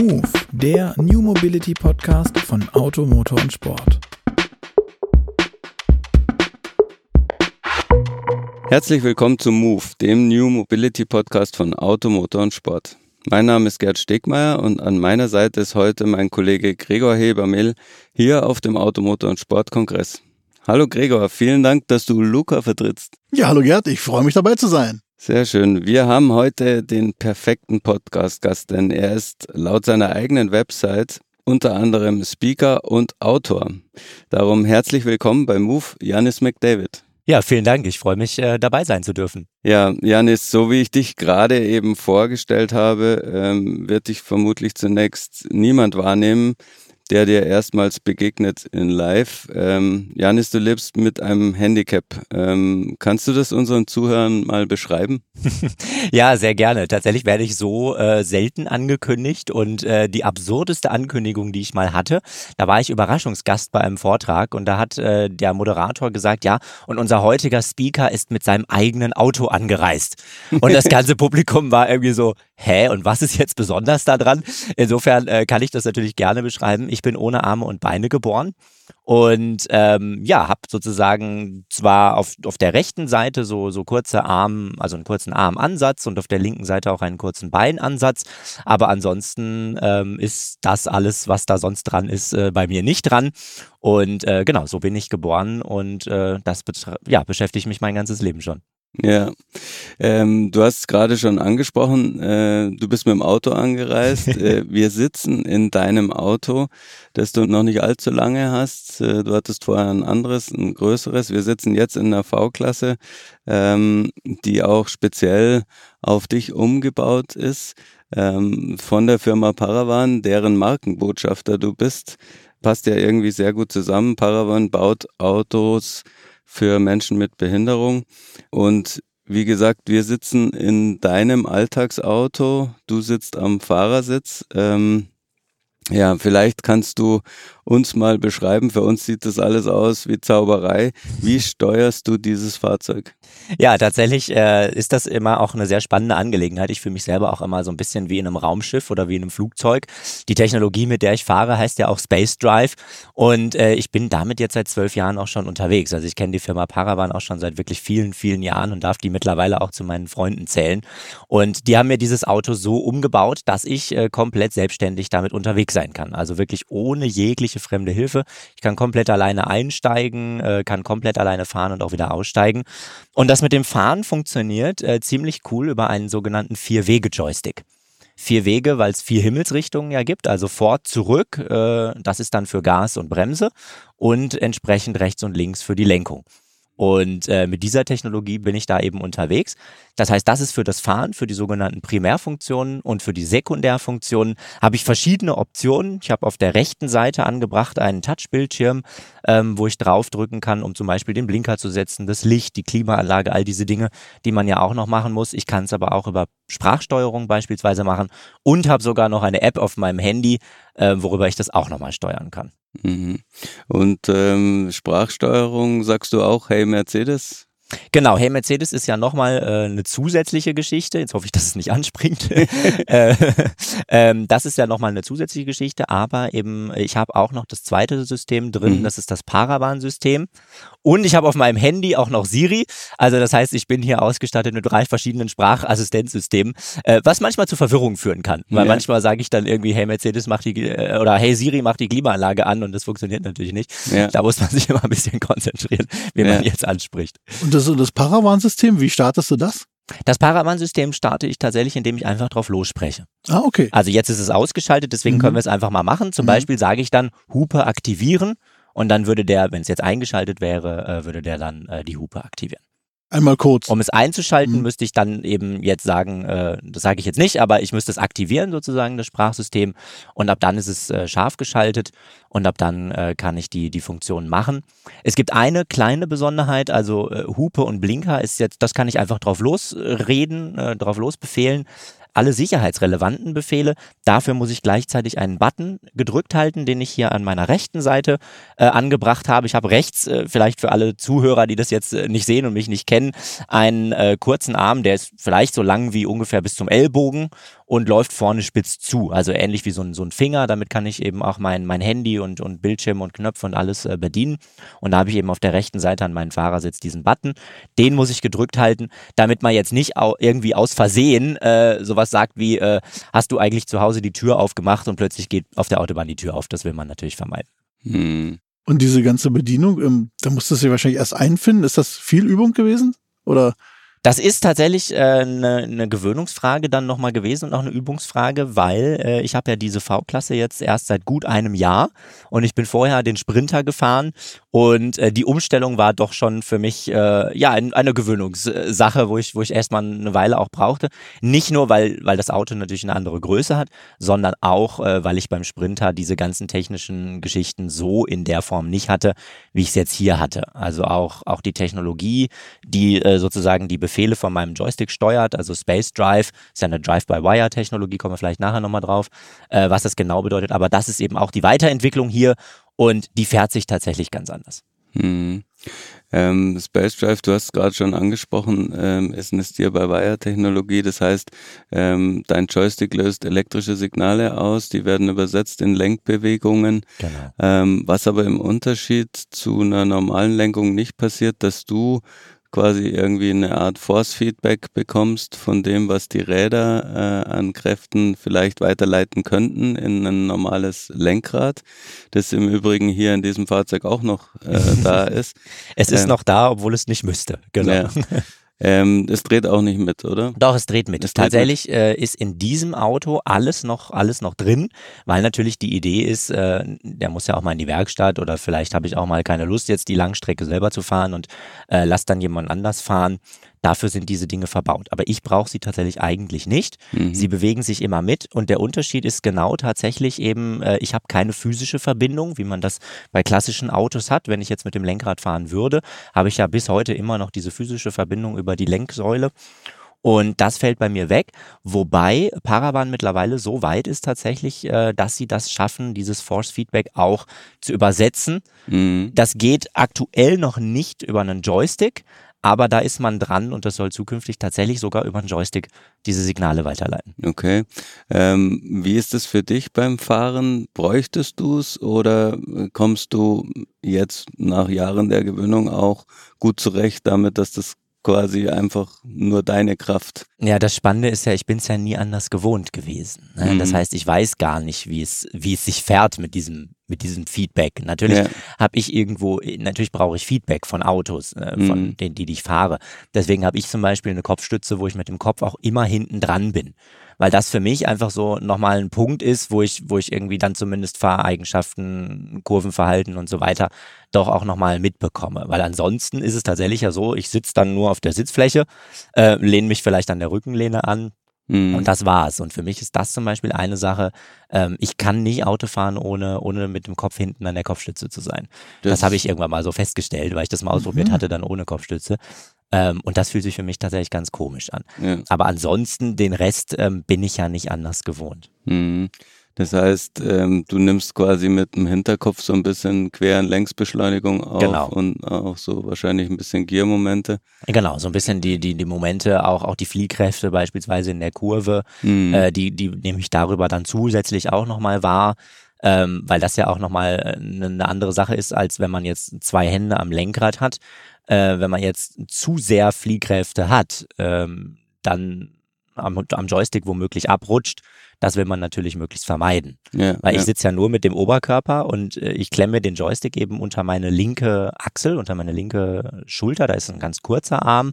Move, der New Mobility Podcast von Auto, Motor und Sport. Herzlich willkommen zum Move, dem New Mobility Podcast von Auto, Motor und Sport. Mein Name ist Gerd Stegmeier und an meiner Seite ist heute mein Kollege Gregor Hebermehl hier auf dem Auto, Motor und Sportkongress. Hallo Gregor, vielen Dank, dass du Luca vertrittst. Ja, hallo Gerd, ich freue mich dabei zu sein. Sehr schön. Wir haben heute den perfekten Podcast-Gast, denn er ist laut seiner eigenen Website unter anderem Speaker und Autor. Darum herzlich willkommen bei Move, Janis McDavid. Ja, vielen Dank. Ich freue mich, äh, dabei sein zu dürfen. Ja, Janis, so wie ich dich gerade eben vorgestellt habe, ähm, wird dich vermutlich zunächst niemand wahrnehmen der dir erstmals begegnet in Live. Ähm, Janis, du lebst mit einem Handicap. Ähm, kannst du das unseren Zuhörern mal beschreiben? ja, sehr gerne. Tatsächlich werde ich so äh, selten angekündigt und äh, die absurdeste Ankündigung, die ich mal hatte, da war ich Überraschungsgast bei einem Vortrag und da hat äh, der Moderator gesagt, ja, und unser heutiger Speaker ist mit seinem eigenen Auto angereist. Und das ganze Publikum war irgendwie so, hä, und was ist jetzt besonders daran? Insofern äh, kann ich das natürlich gerne beschreiben. Ich bin ohne Arme und Beine geboren und ähm, ja, habe sozusagen zwar auf, auf der rechten Seite so, so kurze Arm, also einen kurzen Armansatz und auf der linken Seite auch einen kurzen Beinansatz, aber ansonsten ähm, ist das alles, was da sonst dran ist, äh, bei mir nicht dran. Und äh, genau, so bin ich geboren und äh, das ja, beschäftigt mich mein ganzes Leben schon. Ja, ähm, du hast gerade schon angesprochen, äh, du bist mit dem Auto angereist. äh, wir sitzen in deinem Auto, das du noch nicht allzu lange hast. Äh, du hattest vorher ein anderes, ein größeres. Wir sitzen jetzt in der V-Klasse, ähm, die auch speziell auf dich umgebaut ist. Ähm, von der Firma Paravan, deren Markenbotschafter du bist. Passt ja irgendwie sehr gut zusammen. Paravan baut Autos, für Menschen mit Behinderung. Und wie gesagt, wir sitzen in deinem Alltagsauto, du sitzt am Fahrersitz. Ähm, ja, vielleicht kannst du uns mal beschreiben. Für uns sieht das alles aus wie Zauberei. Wie steuerst du dieses Fahrzeug? Ja, tatsächlich äh, ist das immer auch eine sehr spannende Angelegenheit. Ich fühle mich selber auch immer so ein bisschen wie in einem Raumschiff oder wie in einem Flugzeug. Die Technologie, mit der ich fahre, heißt ja auch Space Drive. Und äh, ich bin damit jetzt seit zwölf Jahren auch schon unterwegs. Also ich kenne die Firma Paravan auch schon seit wirklich vielen, vielen Jahren und darf die mittlerweile auch zu meinen Freunden zählen. Und die haben mir dieses Auto so umgebaut, dass ich äh, komplett selbstständig damit unterwegs sein kann. Also wirklich ohne jegliche fremde Hilfe. Ich kann komplett alleine einsteigen, äh, kann komplett alleine fahren und auch wieder aussteigen. Und das mit dem Fahren funktioniert äh, ziemlich cool über einen sogenannten Vier-Wege-Joystick vier Wege, weil es vier Himmelsrichtungen ja gibt, also fort, zurück, äh, das ist dann für Gas und Bremse und entsprechend rechts und links für die Lenkung. Und äh, mit dieser Technologie bin ich da eben unterwegs. Das heißt, das ist für das Fahren, für die sogenannten Primärfunktionen und für die Sekundärfunktionen habe ich verschiedene Optionen. Ich habe auf der rechten Seite angebracht einen Touchbildschirm, ähm, wo ich draufdrücken kann, um zum Beispiel den Blinker zu setzen, das Licht, die Klimaanlage, all diese Dinge, die man ja auch noch machen muss. Ich kann es aber auch über Sprachsteuerung beispielsweise machen und habe sogar noch eine App auf meinem Handy, äh, worüber ich das auch nochmal steuern kann. Mhm. Und ähm, Sprachsteuerung sagst du auch, hey Mercedes, Genau, Hey Mercedes ist ja nochmal äh, eine zusätzliche Geschichte. Jetzt hoffe ich, dass es nicht anspringt. äh, ähm, das ist ja nochmal eine zusätzliche Geschichte, aber eben, ich habe auch noch das zweite System drin, mhm. das ist das Paravan-System. Und ich habe auf meinem Handy auch noch Siri. Also das heißt, ich bin hier ausgestattet mit drei verschiedenen Sprachassistenzsystemen, äh, was manchmal zu Verwirrung führen kann. Weil ja. manchmal sage ich dann irgendwie, hey Mercedes, mach die äh, oder hey Siri, mach die Klimaanlage an und das funktioniert natürlich nicht. Ja. Da muss man sich immer ein bisschen konzentrieren, wie ja. man jetzt anspricht. Und das, das Paravan-System, wie startest du das? Das Paravan-System starte ich tatsächlich, indem ich einfach drauf losspreche. Ah, okay. Also jetzt ist es ausgeschaltet, deswegen mhm. können wir es einfach mal machen. Zum mhm. Beispiel sage ich dann Hupe aktivieren und dann würde der, wenn es jetzt eingeschaltet wäre, äh, würde der dann äh, die Hupe aktivieren. Einmal kurz. Um es einzuschalten, mhm. müsste ich dann eben jetzt sagen, äh, das sage ich jetzt nicht, aber ich müsste es aktivieren, sozusagen, das Sprachsystem. Und ab dann ist es äh, scharf geschaltet und ab dann äh, kann ich die, die Funktion machen. Es gibt eine kleine Besonderheit, also äh, Hupe und Blinker ist jetzt, das kann ich einfach drauf losreden, äh, drauf losbefehlen alle sicherheitsrelevanten Befehle. Dafür muss ich gleichzeitig einen Button gedrückt halten, den ich hier an meiner rechten Seite äh, angebracht habe. Ich habe rechts, äh, vielleicht für alle Zuhörer, die das jetzt äh, nicht sehen und mich nicht kennen, einen äh, kurzen Arm, der ist vielleicht so lang wie ungefähr bis zum Ellbogen und läuft vorne spitz zu. Also ähnlich wie so ein, so ein Finger. Damit kann ich eben auch mein, mein Handy und, und Bildschirm und Knöpfe und alles äh, bedienen. Und da habe ich eben auf der rechten Seite an meinem Fahrersitz diesen Button. Den muss ich gedrückt halten, damit man jetzt nicht au irgendwie aus Versehen äh, sowas sagt wie, äh, hast du eigentlich zu Hause die Tür aufgemacht und plötzlich geht auf der Autobahn die Tür auf. Das will man natürlich vermeiden. Hm. Und diese ganze Bedienung, ähm, da musstest du dich wahrscheinlich erst einfinden. Ist das viel Übung gewesen? Oder? Das ist tatsächlich eine äh, ne Gewöhnungsfrage dann nochmal gewesen und auch eine Übungsfrage, weil äh, ich habe ja diese V-Klasse jetzt erst seit gut einem Jahr und ich bin vorher den Sprinter gefahren und äh, die Umstellung war doch schon für mich äh, ja eine Gewöhnungssache, wo ich, wo ich erstmal eine Weile auch brauchte. Nicht nur, weil, weil das Auto natürlich eine andere Größe hat, sondern auch, äh, weil ich beim Sprinter diese ganzen technischen Geschichten so in der Form nicht hatte, wie ich es jetzt hier hatte. Also auch, auch die Technologie, die äh, sozusagen die Befehle von meinem Joystick steuert, also Space Drive, ist ja eine Drive-by-Wire-Technologie, kommen wir vielleicht nachher nochmal drauf, äh, was das genau bedeutet. Aber das ist eben auch die Weiterentwicklung hier und die fährt sich tatsächlich ganz anders. Hm. Ähm, Space Drive, du hast es gerade schon angesprochen, ähm, ist eine Steer-by-Wire-Technologie. Das heißt, ähm, dein Joystick löst elektrische Signale aus, die werden übersetzt in Lenkbewegungen. Genau. Ähm, was aber im Unterschied zu einer normalen Lenkung nicht passiert, dass du quasi irgendwie eine Art Force-Feedback bekommst von dem, was die Räder äh, an Kräften vielleicht weiterleiten könnten in ein normales Lenkrad, das im Übrigen hier in diesem Fahrzeug auch noch äh, da ist. Es ist Ähm, noch da, obwohl es nicht müsste. Genau. Ja. Ähm, es dreht auch nicht mit, oder? Doch, es dreht mit. Es dreht Tatsächlich Äh, ist in diesem Auto alles noch, alles noch drin, weil natürlich die Idee ist, äh, der muss ja auch mal in die Werkstatt oder vielleicht habe ich auch mal keine Lust, jetzt die Langstrecke selber zu fahren und äh, lass dann jemand anders fahren. Dafür sind diese Dinge verbaut. Aber ich brauche sie tatsächlich eigentlich nicht. Mhm. Sie bewegen sich immer mit und der Unterschied ist genau tatsächlich eben, äh, ich habe keine physische Verbindung, wie man das bei klassischen Autos hat. Wenn ich jetzt mit dem Lenkrad fahren würde, habe ich ja bis heute immer noch diese physische Verbindung über die Lenksäule. Und das fällt bei mir weg, wobei Paravan mittlerweile so weit ist tatsächlich, äh, dass sie das schaffen, dieses Force Feedback auch zu übersetzen. Mhm. Das geht aktuell noch nicht über einen Joystick, aber da ist man dran und das soll zukünftig tatsächlich sogar über einen Joystick diese Signale weiterleiten. Okay. Ähm, wie ist es für dich beim Fahren? Bräuchtest du es oder äh, kommst du jetzt nach Jahren der Gewöhnung auch gut zurecht damit, dass das quasi einfach nur deine Kraft? Ja, das Spannende ist ja, ich bin es ja nie anders gewohnt gewesen. Ne? Mhm. Das heißt, ich weiß gar nicht, wie es, wie es sich fährt mit diesem, mit diesem Feedback. Natürlich Ja. habe ich irgendwo, natürlich brauche ich Feedback von Autos, äh, von Mhm. denen, die ich fahre. Deswegen habe ich zum Beispiel eine Kopfstütze, wo ich mit dem Kopf auch immer hinten dran bin. Weil das für mich einfach so nochmal ein Punkt ist, wo ich, wo ich irgendwie dann zumindest Fahreigenschaften, Kurvenverhalten und so weiter doch auch nochmal mitbekomme. Weil ansonsten ist es tatsächlich ja so, ich sitze dann nur auf der Sitzfläche, äh, lehne mich vielleicht an der Rückenlehne an, Mhm. und das war's. Und für mich ist das zum Beispiel eine Sache, ähm, ich kann nicht Auto fahren, ohne, ohne mit dem Kopf hinten an der Kopfstütze zu sein. Das, habe ich irgendwann mal so festgestellt, weil ich das mal ausprobiert Mhm. hatte, dann ohne Kopfstütze. Ähm, und das fühlt sich für mich tatsächlich ganz komisch an. Ja. Aber ansonsten, den Rest ähm, bin ich ja nicht anders gewohnt. Mhm. Das heißt, ähm, du nimmst quasi mit dem Hinterkopf so ein bisschen Quer- und Längsbeschleunigung auf Genau. und auch so wahrscheinlich ein bisschen Giermomente. Genau, so ein bisschen die, die, die Momente, auch, auch die Fliehkräfte beispielsweise in der Kurve, Mhm. äh, die, die nehme ich darüber dann zusätzlich auch nochmal wahr, ähm, weil das ja auch nochmal eine andere Sache ist, als wenn man jetzt zwei Hände am Lenkrad hat. Äh, wenn man jetzt zu sehr Fliehkräfte hat, ähm, dann am, am Joystick womöglich abrutscht, das will man natürlich möglichst vermeiden. ja, Weil ja. ich sitze ja nur mit dem Oberkörper und äh, ich klemme den Joystick eben unter meine linke Achsel, unter meine linke Schulter. Da ist ein ganz kurzer Arm,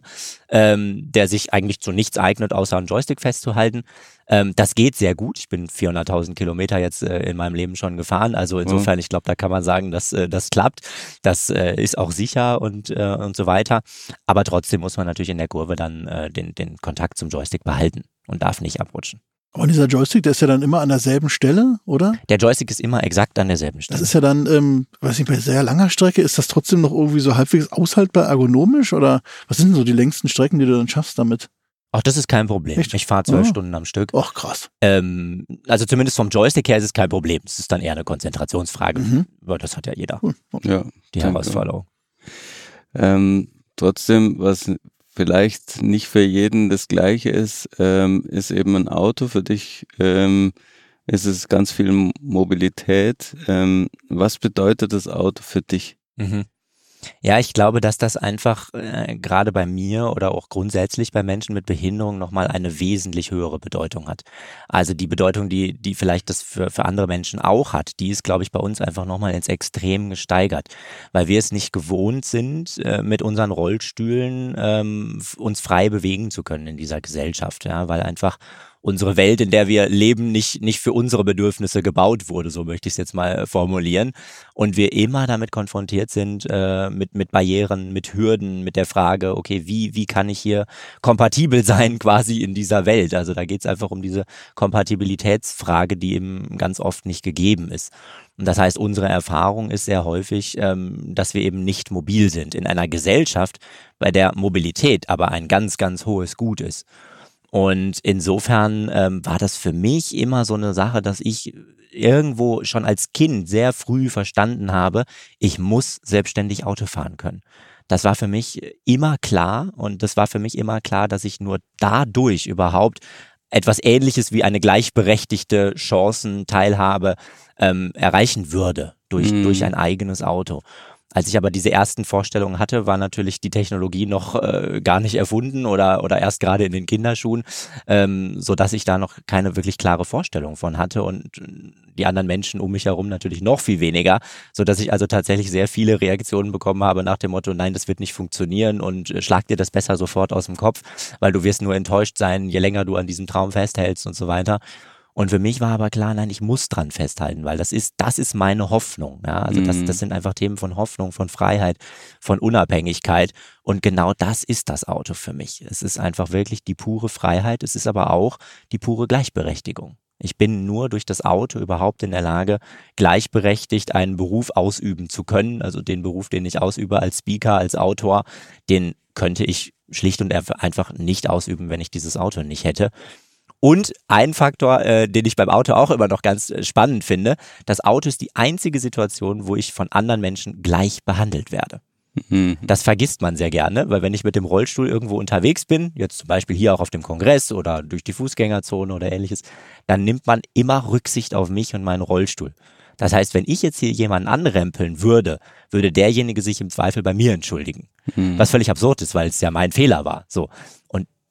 ähm, der sich eigentlich zu nichts eignet, außer einen Joystick festzuhalten. Ähm, das geht sehr gut. Ich bin 400.000 Kilometer jetzt äh, in meinem Leben schon gefahren. Also insofern, ich glaube, da kann man sagen, dass äh, das klappt. Das äh, ist auch sicher und, äh, und so weiter. Aber trotzdem muss man natürlich in der Kurve dann äh, den, den Kontakt zum Joystick behalten und darf nicht abrutschen. Aber dieser Joystick, der ist ja dann immer an derselben Stelle, oder? Der Joystick ist immer exakt an derselben Stelle. Das ist ja dann, ähm, weiß nicht, bei sehr langer Strecke, ist das trotzdem noch irgendwie so halbwegs aushaltbar ergonomisch? Oder was sind denn so die längsten Strecken, die du dann schaffst damit? Ach, das ist kein Problem. Echt? Ich fahre zwölf Ah. Stunden am Stück. Ach, krass. Ähm, also zumindest vom Joystick her ist es kein Problem. Es ist dann eher eine Konzentrationsfrage. Mhm. Aber das hat ja jeder, Cool. ja. die Danke. Herausforderung. Ähm, trotzdem, was vielleicht nicht für jeden das Gleiche ist, ähm, ist eben ein Auto. Für dich ähm, ist es ganz viel Mobilität. Ähm, was bedeutet das Auto für dich? Mhm. Ja, ich glaube, dass das einfach äh, gerade bei mir oder auch grundsätzlich bei Menschen mit Behinderung nochmal eine wesentlich höhere Bedeutung hat. Also die Bedeutung, die, die vielleicht das für, für andere Menschen auch hat, die ist, glaube ich, bei uns einfach nochmal ins Extrem gesteigert, weil wir es nicht gewohnt sind, äh, mit unseren Rollstühlen ähm, uns frei bewegen zu können in dieser Gesellschaft, ja, weil einfach unsere Welt, in der wir leben, nicht, nicht für unsere Bedürfnisse gebaut wurde, so möchte ich es jetzt mal formulieren. Und wir immer damit konfrontiert sind, äh, mit, mit Barrieren, mit Hürden, mit der Frage, okay, wie, wie kann ich hier kompatibel sein quasi in dieser Welt? Also da geht es einfach um diese Kompatibilitätsfrage, die eben ganz oft nicht gegeben ist. Und das heißt, unsere Erfahrung ist sehr häufig, ähm, dass wir eben nicht mobil sind in einer Gesellschaft, bei der Mobilität aber ein ganz, ganz hohes Gut ist. Und insofern ähm, war das für mich immer so eine Sache, dass ich irgendwo schon als Kind sehr früh verstanden habe, ich muss selbstständig Auto fahren können. Das war für mich immer klar und das war für mich immer klar, dass ich nur dadurch überhaupt etwas Ähnliches wie eine gleichberechtigte Chancenteilhabe ähm, erreichen würde durch, mhm. durch ein eigenes Auto. Als ich aber diese ersten Vorstellungen hatte, war natürlich die Technologie noch äh, gar nicht erfunden oder, oder erst gerade in den Kinderschuhen, ähm, so dass ich da noch keine wirklich klare Vorstellung von hatte und die anderen Menschen um mich herum natürlich noch viel weniger, so dass ich also tatsächlich sehr viele Reaktionen bekommen habe nach dem Motto, nein, das wird nicht funktionieren und äh, schlag dir das besser sofort aus dem Kopf, weil du wirst nur enttäuscht sein, je länger du an diesem Traum festhältst und so weiter. Und für mich war aber klar, nein, ich muss dran festhalten, weil das ist, das ist meine Hoffnung. Ja? Also das, das mhm. sind einfach Themen von Hoffnung, von Freiheit, von Unabhängigkeit. Und genau das ist das Auto für mich. Es ist einfach wirklich die pure Freiheit. Es ist aber auch die pure Gleichberechtigung. Ich bin nur durch das Auto überhaupt in der Lage, gleichberechtigt einen Beruf ausüben zu können. Also den Beruf, den ich ausübe als Speaker, als Autor, den könnte ich schlicht und einfach nicht ausüben, wenn ich dieses Auto nicht hätte. Und ein Faktor, äh, den ich beim Auto auch immer noch ganz äh, spannend finde, das Auto ist die einzige Situation, wo ich von anderen Menschen gleich behandelt werde. Mhm. Das vergisst man sehr gerne, weil wenn ich mit dem Rollstuhl irgendwo unterwegs bin, jetzt zum Beispiel hier auch auf dem Kongress oder durch die Fußgängerzone oder ähnliches, dann nimmt man immer Rücksicht auf mich und meinen Rollstuhl. Das heißt, wenn ich jetzt hier jemanden anrempeln würde, würde derjenige sich im Zweifel bei mir entschuldigen. Mhm. Was völlig absurd ist, weil es ja mein Fehler war. So.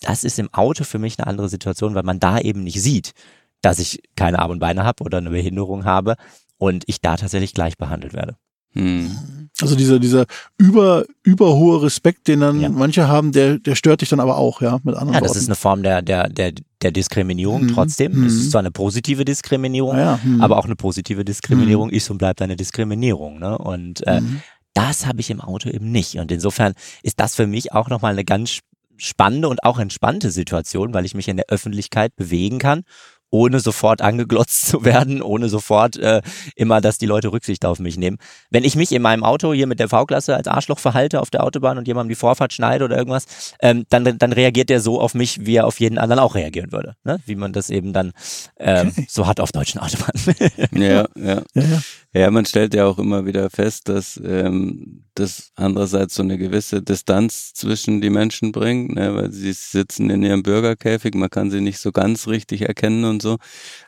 Das ist im Auto für mich eine andere Situation, weil man da eben nicht sieht, dass ich keine Arme und Beine habe oder eine Behinderung habe und ich da tatsächlich gleich behandelt werde. Hm. Also dieser, dieser über, überhohe Respekt, den dann ja. manche haben, der, der stört dich dann aber auch, ja, mit anderen Ja, das Worten. ist eine Form der, der, der, der Diskriminierung hm. trotzdem. Hm. Es ist zwar eine positive Diskriminierung, ah ja. hm. aber auch eine positive Diskriminierung ist und bleibt eine Diskriminierung. Ne? Und äh, hm. das habe ich im Auto eben nicht. Und insofern ist das für mich auch nochmal eine ganz spannende und auch entspannte Situation, weil ich mich in der Öffentlichkeit bewegen kann ohne sofort angeglotzt zu werden, ohne sofort äh, immer, dass die Leute Rücksicht auf mich nehmen. Wenn ich mich in meinem Auto hier mit der V-Klasse als Arschloch verhalte auf der Autobahn und jemandem die Vorfahrt schneide oder irgendwas, ähm, dann, dann reagiert der so auf mich, wie er auf jeden anderen auch reagieren würde. Ne? Wie man das eben dann ähm, okay. so hat auf deutschen Autobahnen. ja, ja, ja. Ja, man stellt ja auch immer wieder fest, dass ähm, das andererseits so eine gewisse Distanz zwischen die Menschen bringt, ne, weil sie sitzen in ihrem Bürgerkäfig, man kann sie nicht so ganz richtig erkennen und so.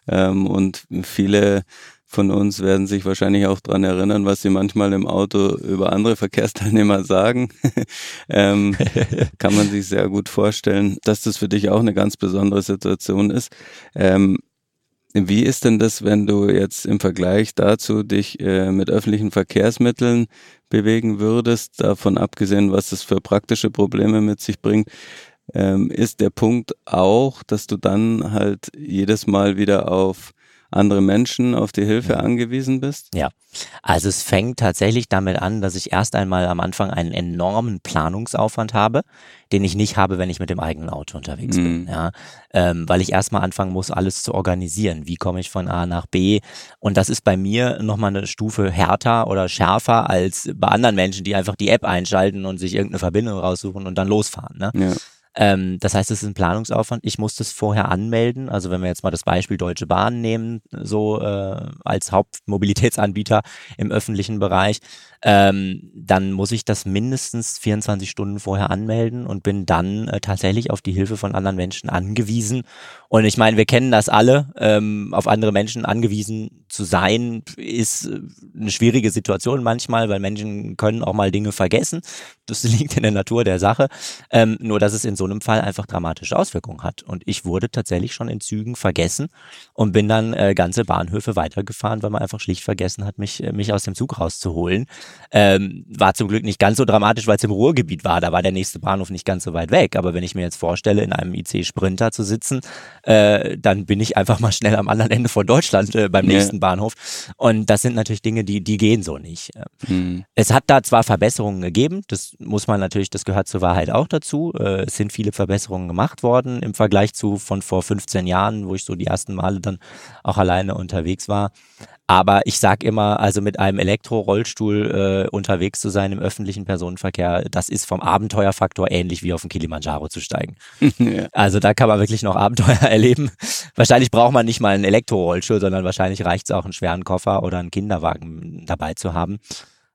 Ähm, und viele von uns werden sich wahrscheinlich auch dran erinnern, was sie manchmal im Auto über andere Verkehrsteilnehmer sagen. ähm, kann man sich sehr gut vorstellen, dass das für dich auch eine ganz besondere Situation ist. Ähm, wie ist denn das, wenn du jetzt im Vergleich dazu dich äh, mit öffentlichen Verkehrsmitteln bewegen würdest, davon abgesehen, was es für praktische Probleme mit sich bringt? Ähm, ist der Punkt auch, dass du dann halt jedes Mal wieder auf andere Menschen auf die Hilfe angewiesen bist? Ja, also es fängt tatsächlich damit an, dass ich erst einmal am Anfang einen enormen Planungsaufwand habe, den ich nicht habe, wenn ich mit dem eigenen Auto unterwegs mhm. bin. Ja, ähm, weil ich erstmal anfangen muss, alles zu organisieren. Wie komme ich von A nach B? Und das ist bei mir nochmal eine Stufe härter oder schärfer als bei anderen Menschen, die einfach die App einschalten und sich irgendeine Verbindung raussuchen und dann losfahren. Ne? Ja. Ähm, das heißt, es ist ein Planungsaufwand. Ich muss das vorher anmelden. Also wenn wir jetzt mal das Beispiel Deutsche Bahn nehmen, so äh, als Hauptmobilitätsanbieter im öffentlichen Bereich, ähm, dann muss ich das mindestens 24 Stunden vorher anmelden und bin dann äh, tatsächlich auf die Hilfe von anderen Menschen angewiesen. Und ich meine, wir kennen das alle. Ähm, auf andere Menschen angewiesen zu sein, ist äh, eine schwierige Situation manchmal, weil Menschen können auch mal Dinge vergessen. Das liegt in der Natur der Sache. Ähm, nur, dass es in so einem Fall einfach dramatische Auswirkungen hat. Und ich wurde tatsächlich schon in Zügen vergessen und bin dann äh, ganze Bahnhöfe weitergefahren, weil man einfach schlicht vergessen hat, mich, äh, mich aus dem Zug rauszuholen. Ähm, war zum Glück nicht ganz so dramatisch, weil es im Ruhrgebiet war. Da war der nächste Bahnhof nicht ganz so weit weg. Aber wenn ich mir jetzt vorstelle, in einem IC-Sprinter zu sitzen, äh, dann bin ich einfach mal schnell am anderen Ende von Deutschland äh, beim nächsten ja. Bahnhof. Und das sind natürlich Dinge, die, die gehen so nicht. Mhm. Es hat da zwar Verbesserungen gegeben, das muss man natürlich, das gehört zur Wahrheit auch dazu. Äh, es sind viele Verbesserungen gemacht worden im Vergleich zu von vor 15 Jahren, wo ich so die ersten Male dann auch alleine unterwegs war. Aber ich sage immer, also mit einem Elektrorollstuhl äh, unterwegs zu sein im öffentlichen Personenverkehr, das ist vom Abenteuerfaktor ähnlich wie auf den Kilimanjaro zu steigen. ja. Also da kann man wirklich noch Abenteuer erleben. Wahrscheinlich braucht man nicht mal einen Elektrorollstuhl, sondern wahrscheinlich reicht es auch, einen schweren Koffer oder einen Kinderwagen dabei zu haben.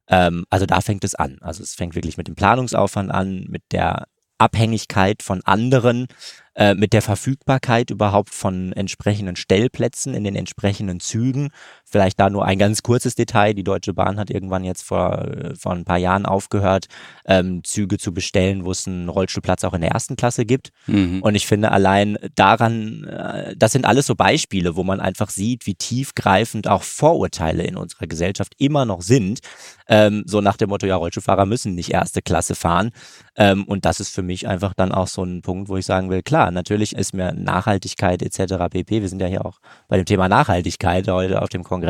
Ähm, also da fängt es an. Also es fängt wirklich mit dem Planungsaufwand an, mit der Abhängigkeit von anderen, äh, mit der Verfügbarkeit überhaupt von entsprechenden Stellplätzen in den entsprechenden Zügen. Vielleicht da nur ein ganz kurzes Detail. Die Deutsche Bahn hat irgendwann jetzt vor, äh, vor ein paar Jahren aufgehört, ähm, Züge zu bestellen, wo es einen Rollstuhlplatz auch in der ersten Klasse gibt. Mhm. Und ich finde allein daran, äh, das sind alles so Beispiele, wo man einfach sieht, wie tiefgreifend auch Vorurteile in unserer Gesellschaft immer noch sind. Ähm, so nach dem Motto, ja, Rollstuhlfahrer müssen nicht erste Klasse fahren. Ähm, und das ist für mich einfach dann auch so ein Punkt, wo ich sagen will, klar, natürlich ist mir Nachhaltigkeit etc. pp. Wir sind ja hier auch bei dem Thema Nachhaltigkeit heute auf dem Kongress.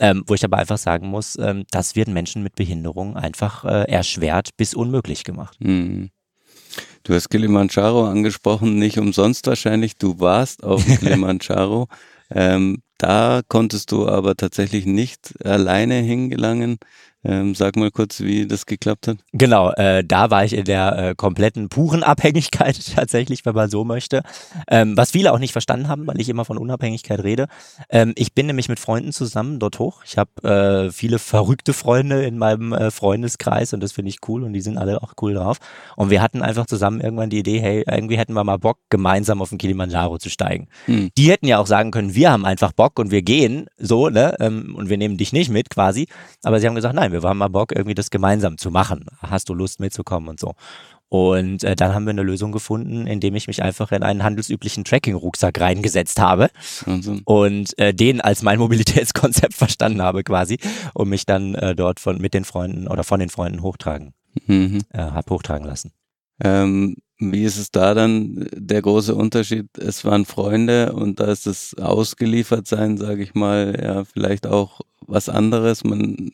Ähm, wo ich aber einfach sagen muss, ähm, das wird Menschen mit Behinderung einfach äh, erschwert bis unmöglich gemacht. Mhm. Du hast Kilimanjaro angesprochen, nicht umsonst wahrscheinlich. Du warst auf Kilimanjaro. ähm, da konntest du aber tatsächlich nicht alleine hingelangen. Ähm, sag mal kurz, wie das geklappt hat. Genau, äh, da war ich in der äh, kompletten puren Abhängigkeit tatsächlich, wenn man so möchte. Ähm, was viele auch nicht verstanden haben, weil ich immer von Unabhängigkeit rede. Ähm, ich bin nämlich mit Freunden zusammen dort hoch. Ich habe äh, viele verrückte Freunde in meinem äh, Freundeskreis und das finde ich cool und die sind alle auch cool drauf. Und wir hatten einfach zusammen irgendwann die Idee, hey, irgendwie hätten wir mal Bock, gemeinsam auf den Kilimanjaro zu steigen. Hm. Die hätten ja auch sagen können, wir haben einfach Bock und wir gehen so, ne? Ähm, und wir nehmen dich nicht mit quasi. Aber sie haben gesagt, nein, wir haben mal Bock, irgendwie das gemeinsam zu machen. Hast du Lust mitzukommen und so. Und äh, dann haben wir eine Lösung gefunden, indem ich mich einfach in einen handelsüblichen Tracking-Rucksack reingesetzt habe Wahnsinn. und äh, den als mein Mobilitätskonzept verstanden habe quasi und mich dann äh, dort von mit den Freunden oder von den Freunden hochtragen, mhm. äh, hab hochtragen lassen. Ähm, wie ist es da dann der große Unterschied? Es waren Freunde und da ist das Ausgeliefertsein, sage ich mal, ja vielleicht auch was anderes. Man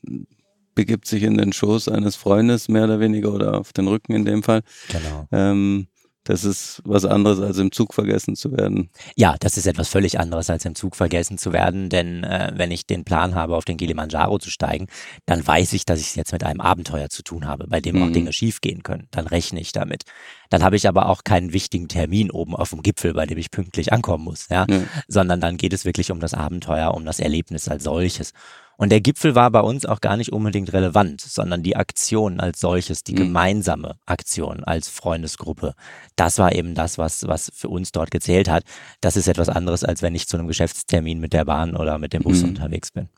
begibt sich in den Schoß eines Freundes mehr oder weniger oder auf den Rücken in dem Fall. Genau. Ähm, das ist was anderes, als im Zug vergessen zu werden. Ja, das ist etwas völlig anderes, als im Zug vergessen zu werden. Denn äh, wenn ich den Plan habe, auf den Kilimanjaro zu steigen, dann weiß ich, dass ich es jetzt mit einem Abenteuer zu tun habe, bei dem mhm. auch Dinge schiefgehen können. Dann rechne ich damit. Dann habe ich aber auch keinen wichtigen Termin oben auf dem Gipfel, bei dem ich pünktlich ankommen muss, ja? ja. Sondern dann geht es wirklich um das Abenteuer, um das Erlebnis als solches. Und der Gipfel war bei uns auch gar nicht unbedingt relevant, sondern die Aktion als solches, die mhm. gemeinsame Aktion als Freundesgruppe. Das war eben das, was, was für uns dort gezählt hat. Das ist etwas anderes, als wenn ich zu einem Geschäftstermin mit der Bahn oder mit dem Bus mhm. unterwegs bin.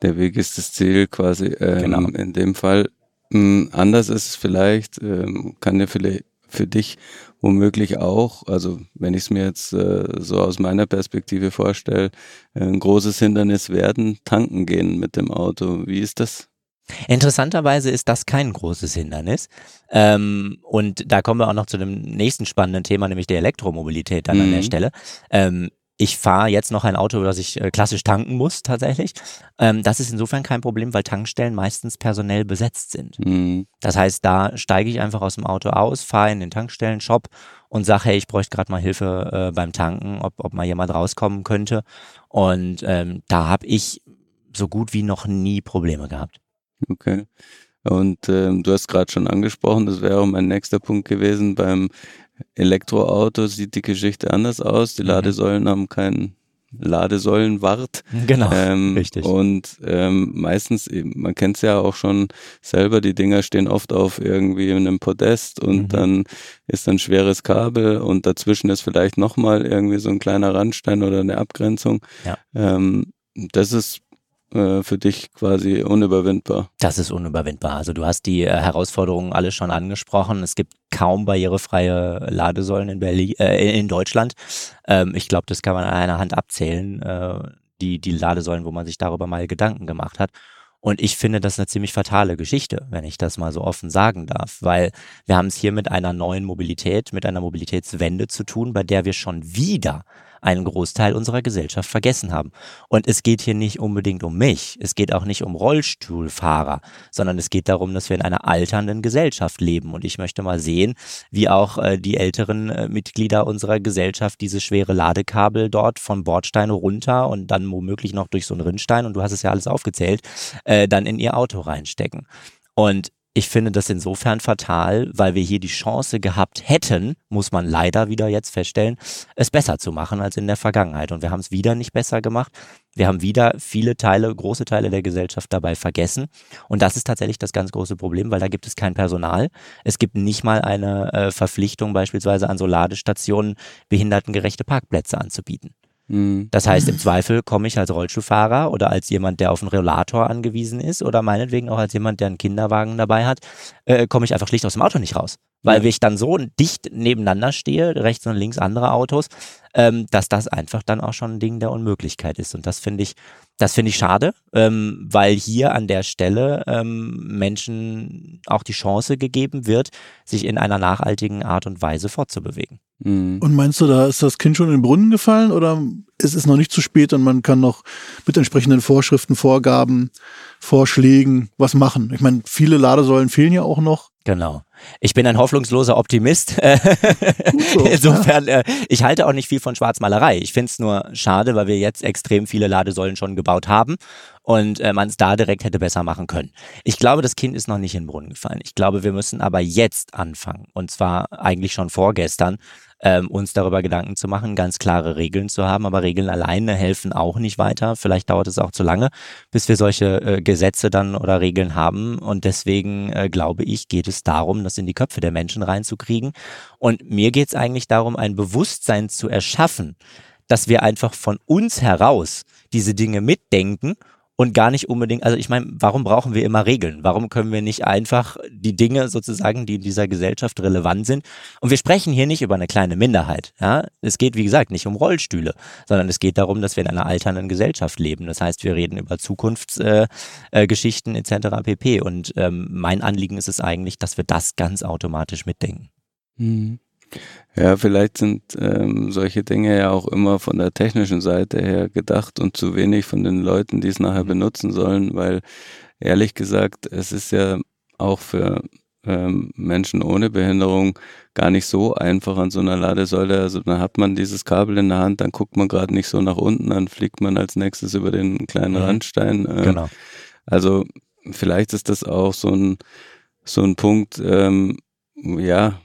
Der Weg ist das Ziel quasi. Ähm, genau. In dem Fall. Mh, anders ist es vielleicht, ähm, kann ja vielleicht für dich womöglich auch, also wenn ich es mir jetzt äh, so aus meiner Perspektive vorstelle, ein großes Hindernis werden, tanken gehen mit dem Auto. Wie ist das? Interessanterweise ist das kein großes Hindernis. Ähm, und da kommen wir auch noch zu dem nächsten spannenden Thema, nämlich der Elektromobilität dann mhm. an der mhm. Stelle. Ähm, ich fahre jetzt noch ein Auto, das ich äh, klassisch tanken muss, tatsächlich. Ähm, das ist insofern kein Problem, weil Tankstellen meistens personell besetzt sind. Mhm. Das heißt, da steige ich einfach aus dem Auto aus, fahre in den Tankstellen-Shop und sage, hey, ich bräuchte gerade mal Hilfe äh, beim Tanken, ob, ob mal jemand rauskommen könnte. Und ähm, da habe ich so gut wie noch nie Probleme gehabt. Okay. Und ähm, du hast gerade schon angesprochen, das wäre auch mein nächster Punkt gewesen beim Elektroauto sieht die Geschichte anders aus. Die Mhm. Ladesäulen haben keinen Ladesäulenwart. Genau, Ähm, richtig. Und ähm, meistens, man kennt es ja auch schon selber, die Dinger stehen oft auf irgendwie einem Podest und Mhm. dann ist ein schweres Kabel und dazwischen ist vielleicht nochmal irgendwie so ein kleiner Randstein oder eine Abgrenzung. Ja. Ähm, das ist äh, für dich quasi unüberwindbar. Das ist unüberwindbar. Also du hast die äh, Herausforderungen alle schon angesprochen. Es gibt kaum barrierefreie Ladesäulen in Berlin, äh, in Deutschland. Ähm, ich glaube, das kann man an einer Hand abzählen, äh, die, die Ladesäulen, wo man sich darüber mal Gedanken gemacht hat. Und ich finde das eine ziemlich fatale Geschichte, wenn ich das mal so offen sagen darf, weil wir haben es hier mit einer neuen Mobilität, mit einer Mobilitätswende zu tun, bei der wir schon wieder einen Großteil unserer Gesellschaft vergessen haben. Und es geht hier nicht unbedingt um mich, es geht auch nicht um Rollstuhlfahrer, sondern es geht darum, dass wir in einer alternden Gesellschaft leben. Und ich möchte mal sehen, wie auch äh, die älteren äh, Mitglieder unserer Gesellschaft diese schwere Ladekabel dort von Bordsteine runter und dann womöglich noch durch so einen Rinnstein, und du hast es ja alles aufgezählt, äh, dann in ihr Auto reinstecken. Und ich finde das insofern fatal, weil wir hier die Chance gehabt hätten, muss man leider wieder jetzt feststellen, es besser zu machen als in der Vergangenheit. Und wir haben es wieder nicht besser gemacht. Wir haben wieder viele Teile, große Teile der Gesellschaft dabei vergessen. Und das ist tatsächlich das ganz große Problem, weil da gibt es kein Personal. Es gibt nicht mal eine äh, Verpflichtung, beispielsweise an so Ladestationen behindertengerechte Parkplätze anzubieten. Mhm. Das heißt, im Zweifel komme ich als Rollstuhlfahrer oder als jemand, der auf einen Rollator angewiesen ist oder meinetwegen auch als jemand, der einen Kinderwagen dabei hat, äh, komme ich einfach schlicht aus dem Auto nicht raus. Weil Ja. ich dann so dicht nebeneinander stehe, rechts und links andere Autos, ähm, dass das einfach dann auch schon ein Ding der Unmöglichkeit ist. Und das finde ich, das finde ich schade, ähm, weil hier an der Stelle ähm, Menschen auch die Chance gegeben wird, sich in einer nachhaltigen Art und Weise fortzubewegen. Mhm. Und meinst du, da ist das Kind schon in den Brunnen gefallen oder ist es noch nicht zu spät und man kann noch mit entsprechenden Vorschriften, Vorgaben, Vorschlägen was machen? Ich meine, viele Ladesäulen fehlen ja auch noch. Genau. Ich bin ein hoffnungsloser Optimist. so, Insofern, äh, ich halte auch nicht viel von Schwarzmalerei. Ich finde es nur schade, weil wir jetzt extrem viele Ladesäulen schon gebaut haben und äh, man es da direkt hätte besser machen können. Ich glaube, das Kind ist noch nicht in den Brunnen gefallen. Ich glaube, wir müssen aber jetzt anfangen und zwar eigentlich schon vorgestern, ähm, uns darüber Gedanken zu machen, ganz klare Regeln zu haben. Aber Regeln alleine helfen auch nicht weiter. Vielleicht dauert es auch zu lange, bis wir solche äh, Gesetze dann oder Regeln haben. Und deswegen äh, glaube ich, geht es darum, das in die Köpfe der Menschen reinzukriegen. Und mir geht es eigentlich darum, ein Bewusstsein zu erschaffen, dass wir einfach von uns heraus diese Dinge mitdenken und gar nicht unbedingt, also ich meine, warum brauchen wir immer Regeln? Warum können wir nicht einfach die Dinge sozusagen, die in dieser Gesellschaft relevant sind? Und wir sprechen hier nicht über eine kleine Minderheit. Ja? Es geht, wie gesagt, nicht um Rollstühle, sondern es geht darum, dass wir in einer alternden Gesellschaft leben. Das heißt, wir reden über Zukunftsgeschichten äh, äh, etc. pp. Und ähm, mein Anliegen ist es eigentlich, dass wir das ganz automatisch mitdenken. Mhm. Ja, vielleicht sind ähm, solche Dinge ja auch immer von der technischen Seite her gedacht und zu wenig von den Leuten, die es nachher benutzen sollen, weil ehrlich gesagt, es ist ja auch für ähm, Menschen ohne Behinderung gar nicht so einfach an so einer Ladesäule. Also dann hat man dieses Kabel in der Hand, dann guckt man gerade nicht so nach unten, dann fliegt man als nächstes über den kleinen Mhm. Randstein. Äh, Genau. also vielleicht ist das auch so ein, so ein Punkt, ähm, ja,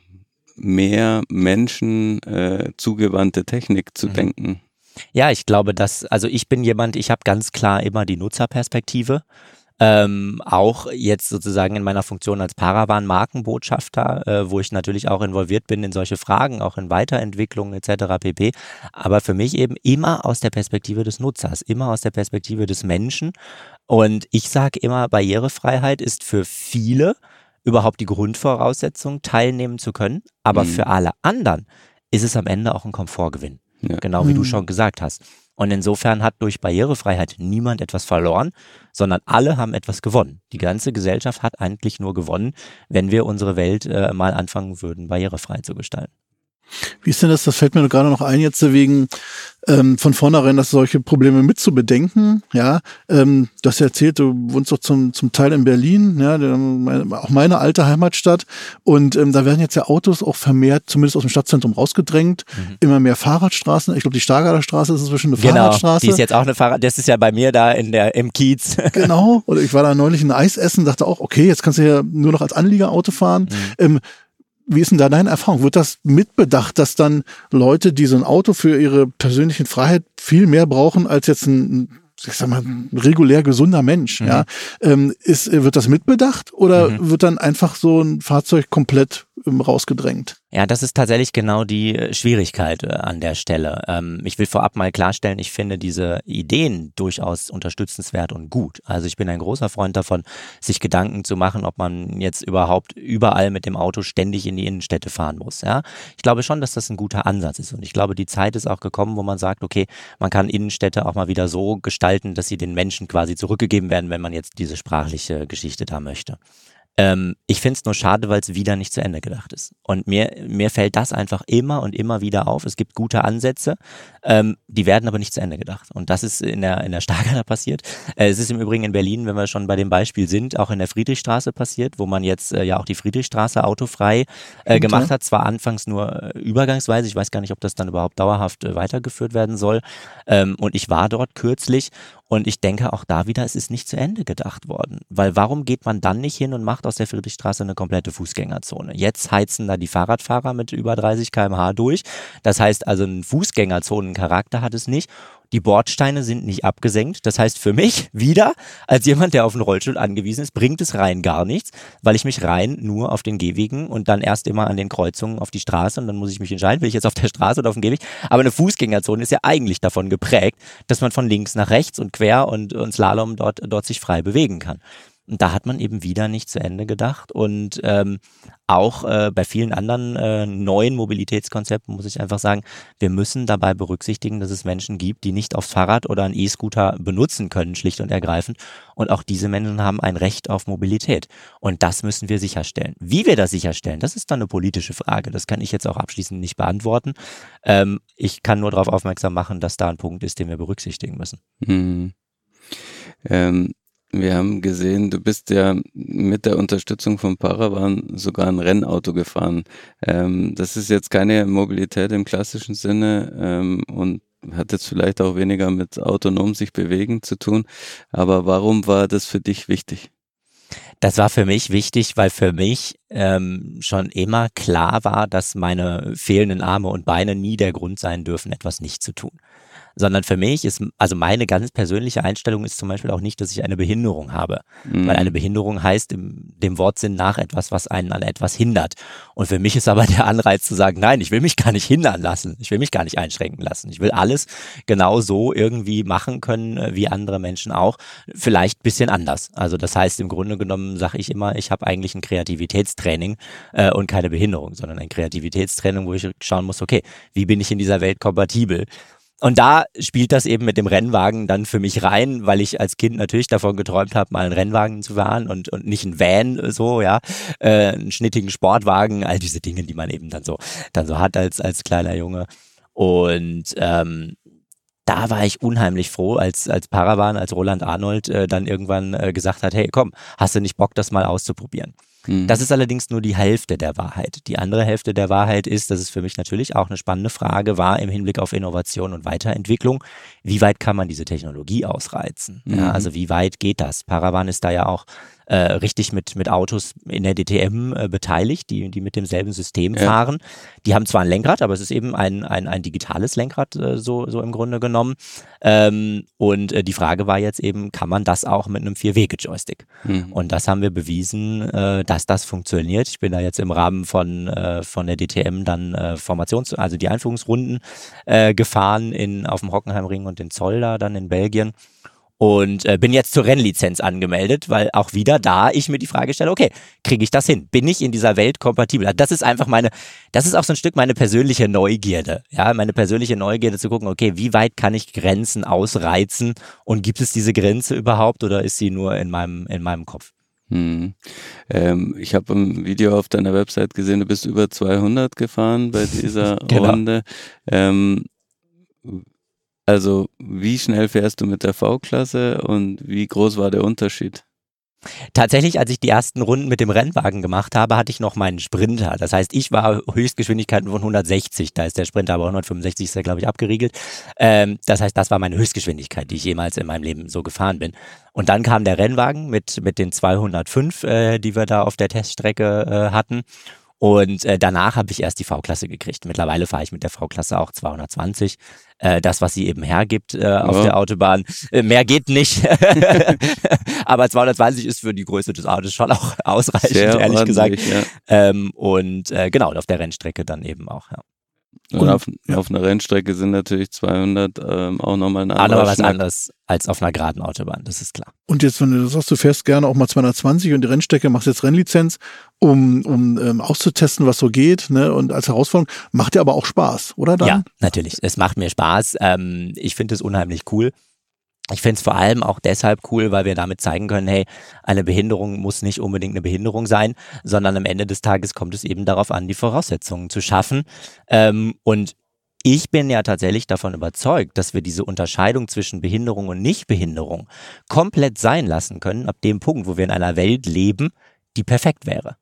mehr Menschen äh, zugewandte Technik zu Mhm. denken. Ja, ich glaube, dass, also ich bin jemand, ich habe ganz klar immer die Nutzerperspektive. Ähm, auch jetzt sozusagen in meiner Funktion als Paravan-Markenbotschafter, äh, wo ich natürlich auch involviert bin in solche Fragen, auch in Weiterentwicklungen etc. pp. Aber für mich eben immer aus der Perspektive des Nutzers, immer aus der Perspektive des Menschen. Und ich sage immer, Barrierefreiheit ist für viele überhaupt die Grundvoraussetzung, teilnehmen zu können. Aber Mhm. für alle anderen ist es am Ende auch ein Komfortgewinn. Ja. Genau wie du Mhm. schon gesagt hast. Und insofern hat durch Barrierefreiheit niemand etwas verloren, sondern alle haben etwas gewonnen. Die ganze Gesellschaft hat eigentlich nur gewonnen, wenn wir unsere Welt äh, mal anfangen würden, barrierefrei zu gestalten. Wie ist denn das? Das fällt mir gerade noch ein, jetzt wegen ähm, von vornherein, dass solche Probleme mit zu bedenken. Ja, ähm, du hast ja erzählt, du wohnst doch zum, zum Teil in Berlin, ja, auch meine alte Heimatstadt. Und ähm, da werden jetzt ja Autos auch vermehrt, zumindest aus dem Stadtzentrum rausgedrängt. Mhm. Immer mehr Fahrradstraßen. Ich glaube, die Stargarder Straße ist inzwischen eine Genau, Fahrradstraße. die ist jetzt auch eine Fahrrad, das ist ja bei mir da in der, im Kiez. Genau. Oder ich war da neulich ein Eis essen, dachte auch, okay, jetzt kannst du ja nur noch als Anliegerauto fahren. Mhm. Ähm, wie ist denn da deine Erfahrung? Wird das mitbedacht, dass dann Leute, die so ein Auto für ihre persönlichen Freiheit viel mehr brauchen als jetzt ein ich sag mal, ein regulär gesunder Mensch, mhm. ja, ähm, ist, wird das mitbedacht oder mhm. wird dann einfach so ein Fahrzeug komplett rausgedrängt? Ja, das ist tatsächlich genau die äh, Schwierigkeit äh, an der Stelle. Ähm, ich will vorab mal klarstellen, ich finde diese Ideen durchaus unterstützenswert und gut. Also ich bin ein großer Freund davon, sich Gedanken zu machen, ob man jetzt überhaupt überall mit dem Auto ständig in die Innenstädte fahren muss. Ja, ich glaube schon, dass das ein guter Ansatz ist und ich glaube, die Zeit ist auch gekommen, wo man sagt, okay, man kann Innenstädte auch mal wieder so gestalten, dass sie den Menschen quasi zurückgegeben werden, wenn man jetzt diese sprachliche Geschichte da möchte. Ähm, ich finde es nur schade, weil es wieder nicht zu Ende gedacht ist. Und mir, mir fällt das einfach immer und immer wieder auf. Es gibt gute Ansätze, ähm, die werden aber nicht zu Ende gedacht. Und das ist in der, in der Stargarder passiert. Äh, es ist im Übrigen in Berlin, wenn wir schon bei dem Beispiel sind, auch in der Friedrichstraße passiert, wo man jetzt äh, ja auch die Friedrichstraße autofrei äh, gemacht hat. Zwar anfangs nur äh, übergangsweise, ich weiß gar nicht, ob das dann überhaupt dauerhaft äh, weitergeführt werden soll. Ähm, und ich war dort kürzlich und ich denke auch da wieder, es ist nicht zu Ende gedacht worden. Weil warum geht man dann nicht hin und macht aus der Friedrichstraße eine komplette Fußgängerzone? Jetzt heizen da die Fahrradfahrer mit über 30 km/h durch. Das heißt also, ein Fußgängerzonencharakter hat es nicht. Die Bordsteine sind nicht abgesenkt. Das heißt für mich wieder, als jemand, der auf einen Rollstuhl angewiesen ist, bringt es rein gar nichts, weil ich mich rein nur auf den Gehwegen und dann erst immer an den Kreuzungen auf die Straße und dann muss ich mich entscheiden, will ich jetzt auf der Straße oder auf dem Gehweg. Aber eine Fußgängerzone ist ja eigentlich davon geprägt, dass man von links nach rechts und quer und, und Slalom dort, dort sich frei bewegen kann. Und da hat man eben wieder nicht zu Ende gedacht. Und ähm, auch äh, bei vielen anderen äh, neuen Mobilitätskonzepten muss ich einfach sagen, wir müssen dabei berücksichtigen, dass es Menschen gibt, die nicht aufs Fahrrad oder einen E-Scooter benutzen können, schlicht und ergreifend. Und auch diese Menschen haben ein Recht auf Mobilität. Und das müssen wir sicherstellen. Wie wir das sicherstellen, das ist dann eine politische Frage. Das kann ich jetzt auch abschließend nicht beantworten. Ähm, ich kann nur darauf aufmerksam machen, dass da ein Punkt ist, den wir berücksichtigen müssen. Hm. Ähm, wir haben gesehen, du bist ja mit der Unterstützung von Paravan sogar ein Rennauto gefahren. Ähm, das ist jetzt keine Mobilität im klassischen Sinne ähm, und hat jetzt vielleicht auch weniger mit autonom sich bewegen zu tun. Aber warum war das für dich wichtig? Das war für mich wichtig, weil für mich ähm, schon immer klar war, dass meine fehlenden Arme und Beine nie der Grund sein dürfen, etwas nicht zu tun sondern für mich ist, also meine ganz persönliche Einstellung ist zum Beispiel auch nicht, dass ich eine Behinderung habe, mhm. weil eine Behinderung heißt im, dem Wortsinn nach etwas, was einen an etwas hindert. Und für mich ist aber der Anreiz zu sagen, nein, ich will mich gar nicht hindern lassen, ich will mich gar nicht einschränken lassen, ich will alles genau so irgendwie machen können, äh, wie andere Menschen auch, vielleicht bisschen anders. Also das heißt, im Grunde genommen sage ich immer, ich habe eigentlich ein Kreativitätstraining äh, und keine Behinderung, sondern ein Kreativitätstraining, wo ich schauen muss, okay, wie bin ich in dieser Welt kompatibel? Und da spielt das eben mit dem Rennwagen dann für mich rein, weil ich als Kind natürlich davon geträumt habe, mal einen Rennwagen zu fahren und, und nicht einen Van so, ja, äh, einen schnittigen Sportwagen, all diese Dinge, die man eben dann so, dann so hat als, als kleiner Junge. Und ähm, da war ich unheimlich froh, als, als Paravan, als Roland Arnold äh, dann irgendwann äh, gesagt hat, hey komm, hast du nicht Bock, das mal auszuprobieren? Mhm. Das ist allerdings nur die Hälfte der Wahrheit. Die andere Hälfte der Wahrheit ist, dass es für mich natürlich auch eine spannende Frage war im Hinblick auf Innovation und Weiterentwicklung. Wie weit kann man diese Technologie ausreizen? Mhm. Ja, also wie weit geht das? Paravan ist da ja auch äh, richtig mit, mit Autos in der DTM äh, beteiligt, die, die mit demselben System ja. fahren. Die haben zwar ein Lenkrad, aber es ist eben ein, ein, ein digitales Lenkrad, äh, so, so im Grunde genommen. Ähm, und äh, die Frage war jetzt eben, kann man das auch mit einem Vier-Wege-Joystick? Mhm. Und das haben wir bewiesen, äh, dass das funktioniert. Ich bin da jetzt im Rahmen von, äh, von der DTM dann Formations-, also die Einführungsrunden gefahren in, auf dem Hockenheimring und in Zoll da dann in Belgien und äh, bin jetzt zur Rennlizenz angemeldet, weil auch wieder da ich mir die Frage stelle, okay, kriege ich das hin? Bin ich in dieser Welt kompatibel? Das ist einfach meine, das ist auch so ein Stück meine persönliche Neugierde, ja, meine persönliche Neugierde zu gucken, okay, wie weit kann ich Grenzen ausreizen und gibt es diese Grenze überhaupt oder ist sie nur in meinem in meinem Kopf? Hm. Ähm, ich habe ein Video auf deiner Website gesehen, du bist über 200 gefahren bei dieser genau. Runde. Ähm, also, wie schnell fährst du mit der V-Klasse und wie groß war der Unterschied? Tatsächlich, als ich die ersten Runden mit dem Rennwagen gemacht habe, hatte ich noch meinen Sprinter. Das heißt, ich war Höchstgeschwindigkeiten von 160. Da ist der Sprinter aber 165 ist er, glaube ich, abgeriegelt. Ähm, das heißt, das war meine Höchstgeschwindigkeit, die ich jemals in meinem Leben so gefahren bin. Und dann kam der Rennwagen mit, mit den 205, äh, die wir da auf der Teststrecke äh, hatten. Und äh, danach habe ich erst die V-Klasse gekriegt. Mittlerweile fahre ich mit der V-Klasse auch 220. Äh, das, was sie eben hergibt äh, auf Ja. der Autobahn. Äh, mehr geht nicht. Aber 220 ist für die Größe des Autos schon auch ausreichend, Sehr ehrlich gesagt. Ja. Ähm, und äh, genau, und auf der Rennstrecke dann eben auch. Ja. Und, auf, auf einer Rennstrecke sind natürlich 200 ähm, auch nochmal ein Aber anderer was Schnack. anderes als auf einer geraden Autobahn, das ist klar. Und jetzt, wenn du sagst, du fährst gerne auch mal 220 und die Rennstrecke machst jetzt Rennlizenz, um, um ähm, auszutesten, was so geht, ne? Und als Herausforderung macht dir aber auch Spaß, oder dann? Ja, natürlich. Es macht mir Spaß. Ähm, ich finde es unheimlich cool. Ich finde es vor allem auch deshalb cool, weil wir damit zeigen können, hey, eine Behinderung muss nicht unbedingt eine Behinderung sein, sondern am Ende des Tages kommt es eben darauf an, die Voraussetzungen zu schaffen. Ähm, und ich bin ja tatsächlich davon überzeugt, dass wir diese Unterscheidung zwischen Behinderung und Nichtbehinderung komplett sein lassen können, ab dem Punkt, wo wir in einer Welt leben, die perfekt wäre.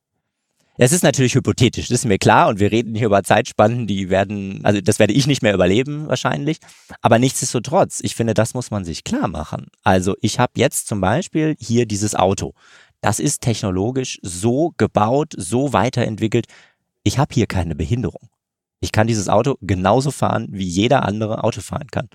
Es ist natürlich hypothetisch, das ist mir klar und wir reden hier über Zeitspannen, die werden, also das werde ich nicht mehr überleben wahrscheinlich, aber nichtsdestotrotz, ich finde, das muss man sich klar machen. Also ich habe jetzt zum Beispiel hier dieses Auto. Das ist technologisch so gebaut, so weiterentwickelt. Ich habe hier keine Behinderung. Ich kann dieses Auto genauso fahren, wie jeder andere Auto fahren kann.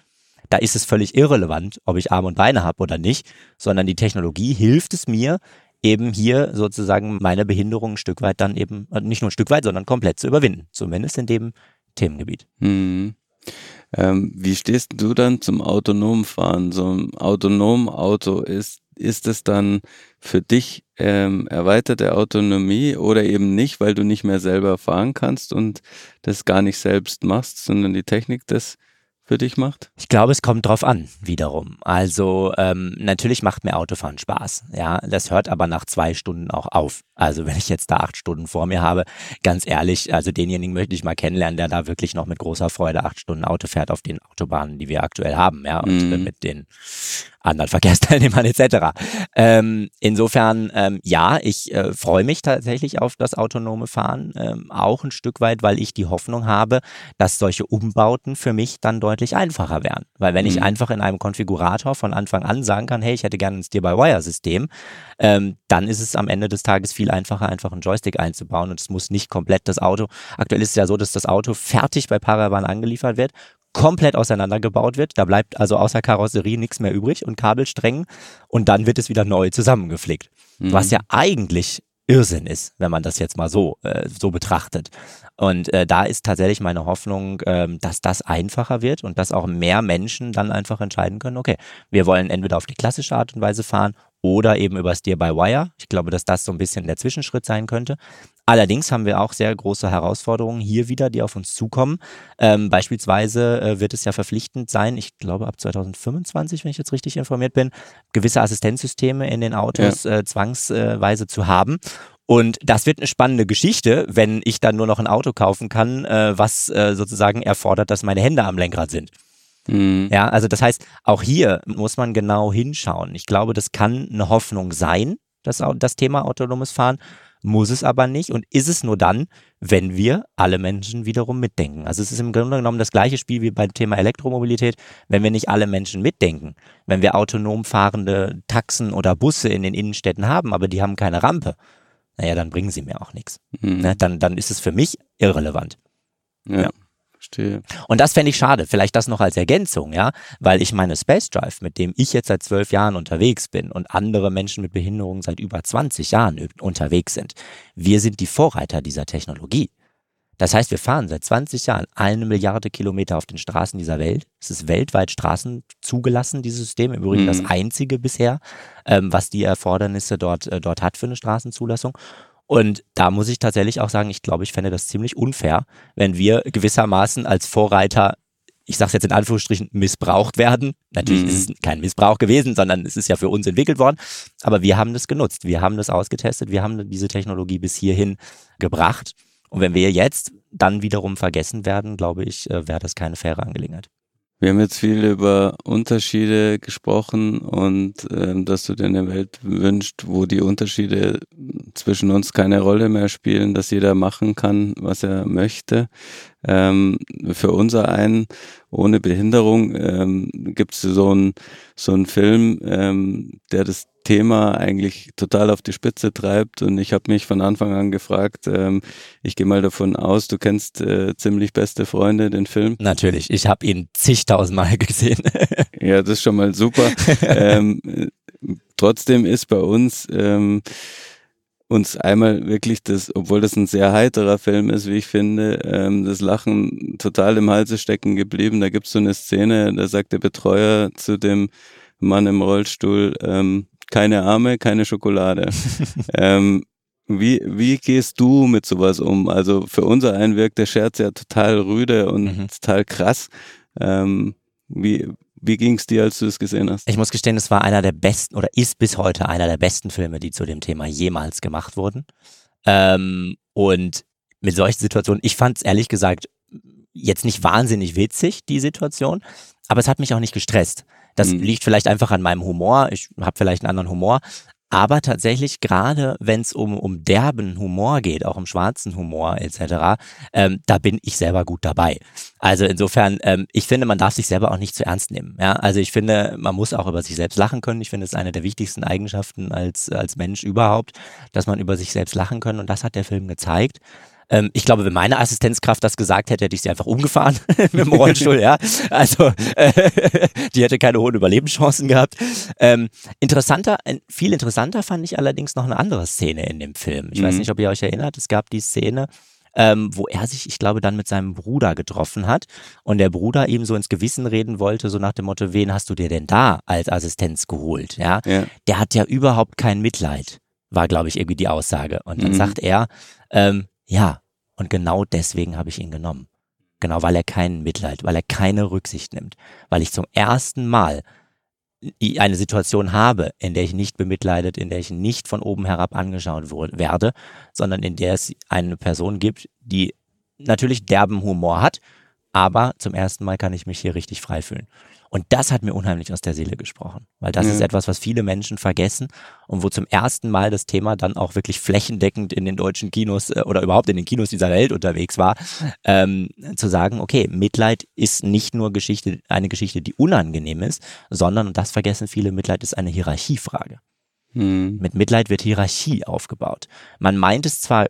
Da ist es völlig irrelevant, ob ich Arme und Beine habe oder nicht, sondern die Technologie hilft es mir, eben hier sozusagen meine Behinderung ein Stück weit dann eben, äh, nicht nur ein Stück weit, sondern komplett zu überwinden. Zumindest in dem Themengebiet. Mhm. Ähm, wie stehst du dann zum autonomen Fahren? So ein autonom Auto, ist, ist es dann für dich ähm, erweiterte Autonomie oder eben nicht, weil du nicht mehr selber fahren kannst und das gar nicht selbst machst, sondern die Technik das für dich macht? Ich glaube, es kommt drauf an, wiederum. Also ähm, natürlich macht mir Autofahren Spaß. Ja, das hört aber nach zwei Stunden auch auf. Also wenn ich jetzt da acht Stunden vor mir habe, ganz ehrlich, also denjenigen möchte ich mal kennenlernen, der da wirklich noch mit großer Freude acht Stunden Auto fährt auf den Autobahnen, die wir aktuell haben, ja, und Mhm. äh, mit den anderen Verkehrsteilnehmern etc. Ähm, insofern, ähm, ja, ich äh, freue mich tatsächlich auf das autonome Fahren, ähm, auch ein Stück weit, weil ich die Hoffnung habe, dass solche Umbauten für mich dann deutlich einfacher wären. Weil wenn ich Mhm. einfach in einem Konfigurator von Anfang an sagen kann, hey, ich hätte gerne ein Steer-by-Wire-System, ähm, dann ist es am Ende des Tages viel einfacher, einfach einen Joystick einzubauen und es muss nicht komplett das Auto. Aktuell ist es ja so, dass das Auto fertig bei Paravan angeliefert wird, komplett auseinandergebaut wird. Da bleibt also außer Karosserie nichts mehr übrig und Kabelsträngen und dann wird es wieder neu zusammengeflickt. Mhm. Was ja eigentlich Irrsinn ist, wenn man das jetzt mal so, äh, so betrachtet. Und äh, da ist tatsächlich meine Hoffnung, ähm, dass das einfacher wird und dass auch mehr Menschen dann einfach entscheiden können, okay, wir wollen entweder auf die klassische Art und Weise fahren oder eben über Steer-by-Wire. Ich glaube, dass das so ein bisschen der Zwischenschritt sein könnte. Allerdings haben wir auch sehr große Herausforderungen hier wieder, die auf uns zukommen. Ähm, beispielsweise äh, wird es ja verpflichtend sein, ich glaube ab 2025, wenn ich jetzt richtig informiert bin, gewisse Assistenzsysteme in den Autos äh, zwangsweise zu haben. Und das wird eine spannende Geschichte, wenn ich dann nur noch ein Auto kaufen kann, äh, was äh, sozusagen erfordert, dass meine Hände am Lenkrad sind. Mhm. Ja, also das heißt, auch hier muss man genau hinschauen. Ich glaube, das kann eine Hoffnung sein, das, das Thema autonomes Fahren, muss es aber nicht und ist es nur dann, wenn wir alle Menschen wiederum mitdenken. Also es ist im Grunde genommen das gleiche Spiel wie beim Thema Elektromobilität, wenn wir nicht alle Menschen mitdenken. Wenn wir autonom fahrende Taxen oder Busse in den Innenstädten haben, aber die haben keine Rampe, naja, dann bringen sie mir auch nichts. Mhm. Ne? Dann, dann ist es für mich irrelevant. Ja, Ja. Verstehe. Und das fände ich schade. Vielleicht das noch als Ergänzung, ja, weil ich meine Space Drive, mit dem ich jetzt seit zwölf Jahren unterwegs bin und andere Menschen mit Behinderung seit über 20 Jahren unterwegs sind. Wir sind die Vorreiter dieser Technologie. Das heißt, wir fahren seit 20 Jahren eine Milliarde Kilometer auf den Straßen dieser Welt. Es ist weltweit Straßen zugelassen, dieses System. Im Übrigen Mhm. das einzige bisher, ähm, was die Erfordernisse dort, äh, dort hat für eine Straßenzulassung. Und da muss ich tatsächlich auch sagen, ich glaube, ich fände das ziemlich unfair, wenn wir gewissermaßen als Vorreiter, ich sage es jetzt in Anführungsstrichen, missbraucht werden. Natürlich Mhm. ist es kein Missbrauch gewesen, sondern es ist ja für uns entwickelt worden. Aber wir haben das genutzt, wir haben das ausgetestet, wir haben diese Technologie bis hierhin gebracht. Und wenn wir jetzt dann wiederum vergessen werden, glaube ich, äh, wäre das keine faire Angelegenheit. Wir haben jetzt viel über Unterschiede gesprochen und ähm, dass du dir eine Welt wünschst, wo die Unterschiede zwischen uns keine Rolle mehr spielen, dass jeder machen kann, was er möchte. Ähm, für unser einen ohne Behinderung ähm, gibt es so einen so einen Film, ähm, der das Thema eigentlich total auf die Spitze treibt. Und ich habe mich von Anfang an gefragt, ähm, ich gehe mal davon aus, du kennst äh, ziemlich beste Freunde, den Film. Natürlich, ich habe ihn zigtausendmal gesehen. ja, das ist schon mal super. ähm, trotzdem ist bei uns ähm, uns einmal wirklich das, obwohl das ein sehr heiterer Film ist, wie ich finde, ähm, das Lachen total im Halse stecken geblieben. Da gibt es so eine Szene, da sagt der Betreuer zu dem Mann im Rollstuhl, ähm, keine Arme, keine Schokolade. ähm, wie, wie gehst du mit sowas um? Also für unser einen wirkt der Scherz ja total rüde und mhm. total krass. Ähm, wie, wie ging es dir, als du es gesehen hast? Ich muss gestehen, es war einer der besten oder ist bis heute einer der besten Filme, die zu dem Thema jemals gemacht wurden. Ähm, und mit solchen Situationen, ich fand es ehrlich gesagt jetzt nicht wahnsinnig witzig, die Situation, aber es hat mich auch nicht gestresst. Das mhm. liegt vielleicht einfach an meinem Humor. Ich habe vielleicht einen anderen Humor. Aber tatsächlich, gerade wenn es um, um derben Humor geht, auch um schwarzen Humor etc., ähm, da bin ich selber gut dabei. Also insofern, ähm, ich finde, man darf sich selber auch nicht zu ernst nehmen. Ja? Also ich finde, man muss auch über sich selbst lachen können. Ich finde, es ist eine der wichtigsten Eigenschaften als, als Mensch überhaupt, dass man über sich selbst lachen kann. Und das hat der Film gezeigt. Ähm, ich glaube, wenn meine Assistenzkraft das gesagt hätte, hätte ich sie einfach umgefahren mit dem Rollstuhl, ja. Also äh, die hätte keine hohen Überlebenschancen gehabt. Ähm, interessanter, viel interessanter fand ich allerdings noch eine andere Szene in dem Film. Ich mhm. weiß nicht, ob ihr euch erinnert, es gab die Szene, ähm, wo er sich, ich glaube, dann mit seinem Bruder getroffen hat und der Bruder ihm so ins Gewissen reden wollte, so nach dem Motto, wen hast du dir denn da als Assistenz geholt? Ja, ja. der hat ja überhaupt kein Mitleid, war, glaube ich, irgendwie die Aussage. Und dann mhm. sagt er, ähm, ja, und genau deswegen habe ich ihn genommen. Genau, weil er keinen Mitleid, weil er keine Rücksicht nimmt, weil ich zum ersten Mal eine Situation habe, in der ich nicht bemitleidet, in der ich nicht von oben herab angeschaut werde, sondern in der es eine Person gibt, die natürlich derben Humor hat, aber zum ersten Mal kann ich mich hier richtig frei fühlen. Und das hat mir unheimlich aus der Seele gesprochen, weil das ja. ist etwas, was viele Menschen vergessen und wo zum ersten Mal das Thema dann auch wirklich flächendeckend in den deutschen Kinos äh, oder überhaupt in den Kinos dieser Welt unterwegs war, ähm, zu sagen, okay, Mitleid ist nicht nur Geschichte, eine Geschichte, die unangenehm ist, sondern, und das vergessen viele, Mitleid ist eine Hierarchiefrage. Hm. Mit Mitleid wird Hierarchie aufgebaut. Man meint es zwar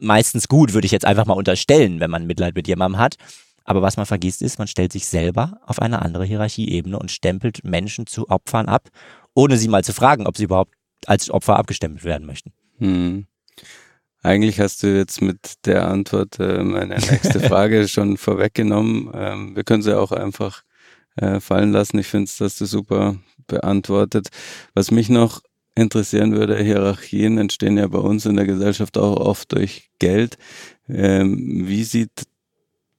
meistens gut, würde ich jetzt einfach mal unterstellen, wenn man Mitleid mit jemandem hat, aber was man vergisst ist, man stellt sich selber auf eine andere Hierarchieebene und stempelt Menschen zu Opfern ab, ohne sie mal zu fragen, ob sie überhaupt als Opfer abgestempelt werden möchten. Hm. Eigentlich hast du jetzt mit der Antwort äh, meine nächste Frage schon vorweggenommen. Ähm, wir können sie auch einfach äh, fallen lassen. Ich finde es, dass du super beantwortet. Was mich noch interessieren würde, Hierarchien entstehen ja bei uns in der Gesellschaft auch oft durch Geld. Ähm, wie sieht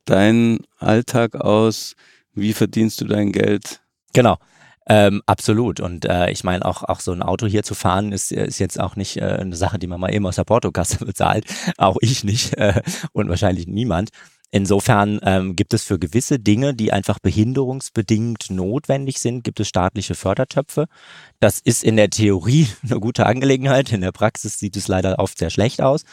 dein Alltag aus? Wie verdienst du dein Geld? Genau. Ähm, absolut. Und äh, ich meine, auch, auch so ein Auto hier zu fahren, ist, ist jetzt auch nicht äh, eine Sache, die man mal eben aus der Portokasse bezahlt. Auch ich nicht äh, und wahrscheinlich niemand. Insofern ähm, gibt es für gewisse Dinge, die einfach behinderungsbedingt notwendig sind, gibt es staatliche Fördertöpfe. Das ist in der Theorie eine gute Angelegenheit. In der Praxis sieht es leider oft sehr schlecht aus.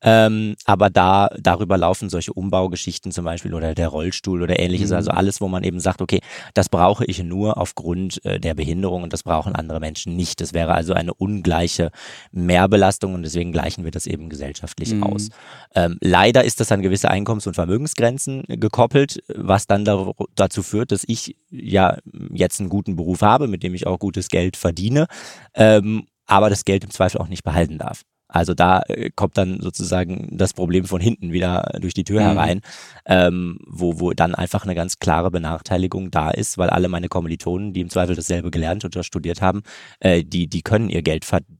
Ähm, aber da darüber laufen solche Umbaugeschichten zum Beispiel oder der Rollstuhl oder ähnliches. Mhm. Also alles, wo man eben sagt, okay, das brauche ich nur aufgrund äh, der Behinderung und das brauchen andere Menschen nicht. Das wäre also eine ungleiche Mehrbelastung und deswegen gleichen wir das eben gesellschaftlich mhm. aus. Ähm, leider ist das an gewisse Einkommens- und Vermögens Leistungsgrenzen gekoppelt, was dann da, dazu führt, dass ich ja jetzt einen guten Beruf habe, mit dem ich auch gutes Geld verdiene, ähm, aber das Geld im Zweifel auch nicht behalten darf. Also da äh, kommt dann sozusagen das Problem von hinten wieder durch die Tür mhm. herein, ähm, wo, wo dann einfach eine ganz klare Benachteiligung da ist, weil alle meine Kommilitonen, die im Zweifel dasselbe gelernt oder studiert haben, äh, die, die können ihr Geld verdienen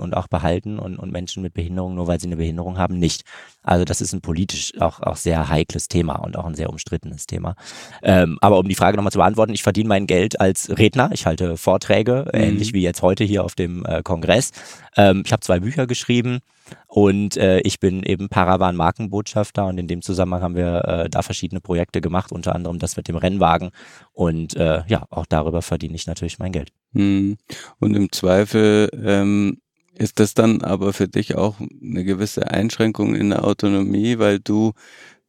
und auch behalten und, und Menschen mit Behinderung, nur weil sie eine Behinderung haben, nicht. Also das ist ein politisch auch, auch sehr heikles Thema und auch ein sehr umstrittenes Thema. Ähm, aber um die Frage nochmal zu beantworten, ich verdiene mein Geld als Redner. Ich halte Vorträge, mhm. ähnlich wie jetzt heute hier auf dem äh, Kongress. Ähm, ich habe zwei Bücher geschrieben und äh, ich bin eben Paravan Markenbotschafter und in dem Zusammenhang haben wir äh, da verschiedene Projekte gemacht, unter anderem das mit dem Rennwagen. Und äh, ja, auch darüber verdiene ich natürlich mein Geld. Mhm. Und im Zweifel ähm, ist das dann aber für dich auch eine gewisse Einschränkung in der Autonomie, weil du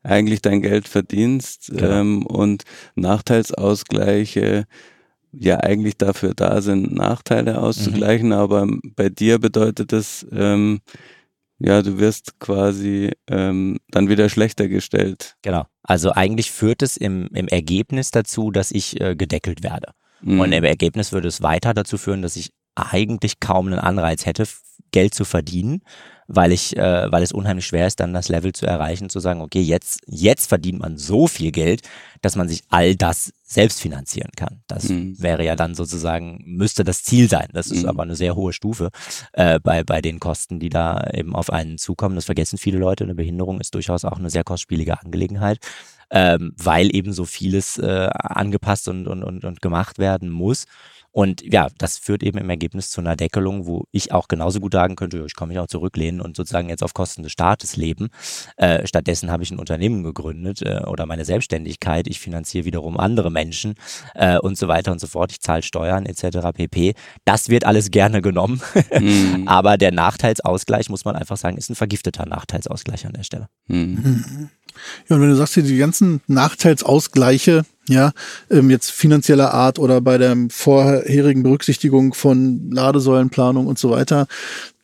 eigentlich dein Geld verdienst Genau. ähm, und Nachteilsausgleiche ja eigentlich dafür da sind, Nachteile auszugleichen, aber bei dir bedeutet das, ähm, ja, du wirst quasi ähm, dann wieder schlechter gestellt. Genau. Also eigentlich führt es im, im Ergebnis dazu, dass ich äh, gedeckelt werde. Mhm. Und im Ergebnis würde es weiter dazu führen, dass ich eigentlich kaum einen Anreiz hätte, Geld zu verdienen, weil ich, äh, weil es unheimlich schwer ist, dann das Level zu erreichen, zu sagen, okay, jetzt, jetzt verdient man so viel Geld, dass man sich all das selbst finanzieren kann. Das Mhm. wäre ja dann sozusagen, müsste das Ziel sein. Das ist Mhm. aber eine sehr hohe Stufe äh, bei, bei den Kosten, die da eben auf einen zukommen. Das vergessen viele Leute. Eine Behinderung ist durchaus auch eine sehr kostspielige Angelegenheit ähm, weil eben so vieles äh, angepasst und, und, und, und gemacht werden muss. Und ja, das führt eben im Ergebnis zu einer Deckelung, wo ich auch genauso gut sagen könnte, ich kann mich auch zurücklehnen und sozusagen jetzt auf Kosten des Staates leben. Äh, stattdessen habe ich ein Unternehmen gegründet äh, oder meine Selbstständigkeit. Ich finanziere wiederum andere Menschen äh, und so weiter und so fort. Ich zahle Steuern etc. pp. Das wird alles gerne genommen. Mhm. Aber der Nachteilsausgleich, muss man einfach sagen, ist ein vergifteter Nachteilsausgleich an der Stelle. Mhm. Ja, und wenn du sagst, hier die ganzen Nachteilsausgleiche, ja, ähm, jetzt finanzieller Art oder bei der vorherigen Berücksichtigung von Ladesäulenplanung und so weiter,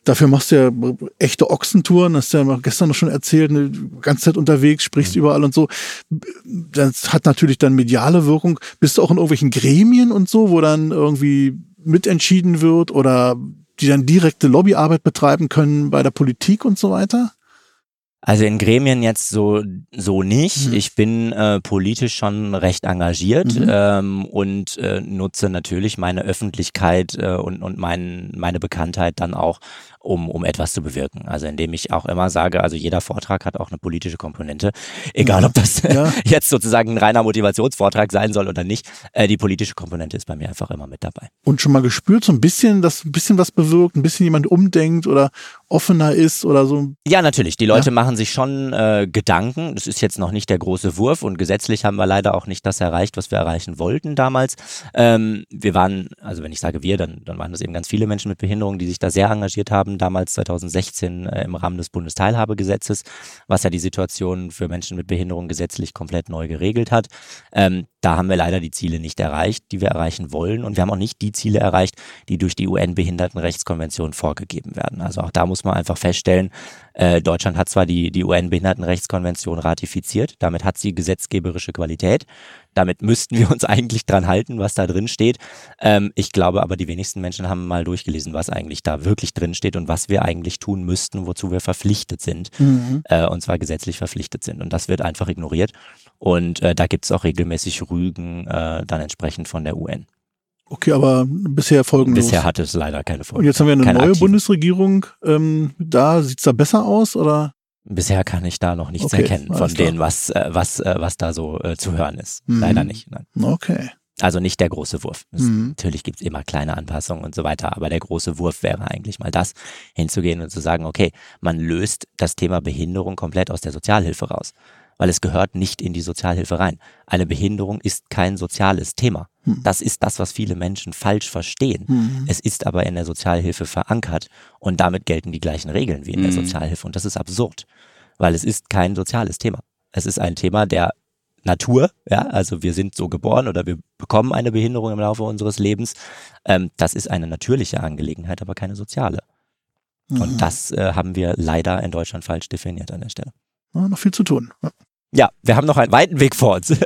dafür machst du ja echte Ochsentouren, hast du ja gestern noch schon erzählt, eine ganze Zeit unterwegs, sprichst überall und so. Das hat natürlich dann mediale Wirkung. Bist du auch in irgendwelchen Gremien und so, wo dann irgendwie mitentschieden wird oder die dann direkte Lobbyarbeit betreiben können bei der Politik und so weiter? Also in Gremien jetzt so, so nicht. Mhm. Ich bin äh, politisch schon recht engagiert Mhm. ähm, und äh, nutze natürlich meine Öffentlichkeit äh, und, und mein, meine Bekanntheit dann auch, um, um etwas zu bewirken. Also indem ich auch immer sage, also jeder Vortrag hat auch eine politische Komponente. Egal, Ja. ob das Ja. jetzt sozusagen ein reiner Motivationsvortrag sein soll oder nicht. Äh, die politische Komponente ist bei mir einfach immer mit dabei. und schon mal gespürt, so ein bisschen, dass ein bisschen was bewirkt, ein bisschen jemand umdenkt oder offener ist oder so. Ja, natürlich. Die Leute machen sich schon äh, Gedanken. Das ist jetzt noch nicht der große Wurf und gesetzlich haben wir leider auch nicht das erreicht, was wir erreichen wollten damals. Ähm, wir waren, also wenn ich sage wir, dann, dann waren das eben ganz viele Menschen mit Behinderung, die sich da sehr engagiert haben, damals 2016 äh, im Rahmen des Bundesteilhabegesetzes, was ja die Situation für Menschen mit Behinderung gesetzlich komplett neu geregelt hat. Ähm, da haben wir leider die Ziele nicht erreicht, die wir erreichen wollen. Und wir haben auch nicht die Ziele erreicht, die durch die UN-Behindertenrechtskonvention vorgegeben werden. Also auch da muss man einfach feststellen, äh, Deutschland hat zwar die, die UN-Behindertenrechtskonvention ratifiziert, damit hat sie gesetzgeberische Qualität. Damit müssten wir uns eigentlich dran halten, was da drin steht. Ähm, ich glaube aber, die wenigsten Menschen haben mal durchgelesen, was eigentlich da wirklich drin steht und was wir eigentlich tun müssten, wozu wir verpflichtet sind äh, und zwar gesetzlich verpflichtet sind. Und das wird einfach ignoriert. Und äh, da gibt es auch regelmäßig Rügen äh, dann entsprechend von der UN. Okay, aber bisher folgenlos. Bisher hat es leider keine Folge. und jetzt haben wir eine neue aktiven. Bundesregierung. Ähm, da sieht's da besser aus oder? Bisher kann ich da noch nichts Okay, erkennen von denen, was, äh, was, äh, was da so äh, zu hören ist. Mhm. Leider nicht. Nein. Okay. Also nicht der große Wurf. Mhm. Natürlich gibt es immer kleine Anpassungen und so weiter, aber der große Wurf wäre eigentlich mal das, hinzugehen und zu sagen, okay, man löst das Thema Behinderung komplett aus der Sozialhilfe raus, weil es gehört nicht in die Sozialhilfe rein. Eine Behinderung ist kein soziales Thema. Mhm. Das ist das, was viele Menschen falsch verstehen. Mhm. Es ist aber in der Sozialhilfe verankert und damit gelten die gleichen Regeln wie in der Mhm. Sozialhilfe und das ist absurd, weil es ist kein soziales Thema. Es ist ein Thema der Natur, ja, also wir sind so geboren oder wir bekommen eine Behinderung im Laufe unseres Lebens. Ähm, das ist eine natürliche Angelegenheit, aber keine soziale. Mhm. Und das äh, haben wir leider in Deutschland falsch definiert an der Stelle. Ja, noch viel zu tun. Ja. Ja, wir haben noch einen weiten Weg vor uns.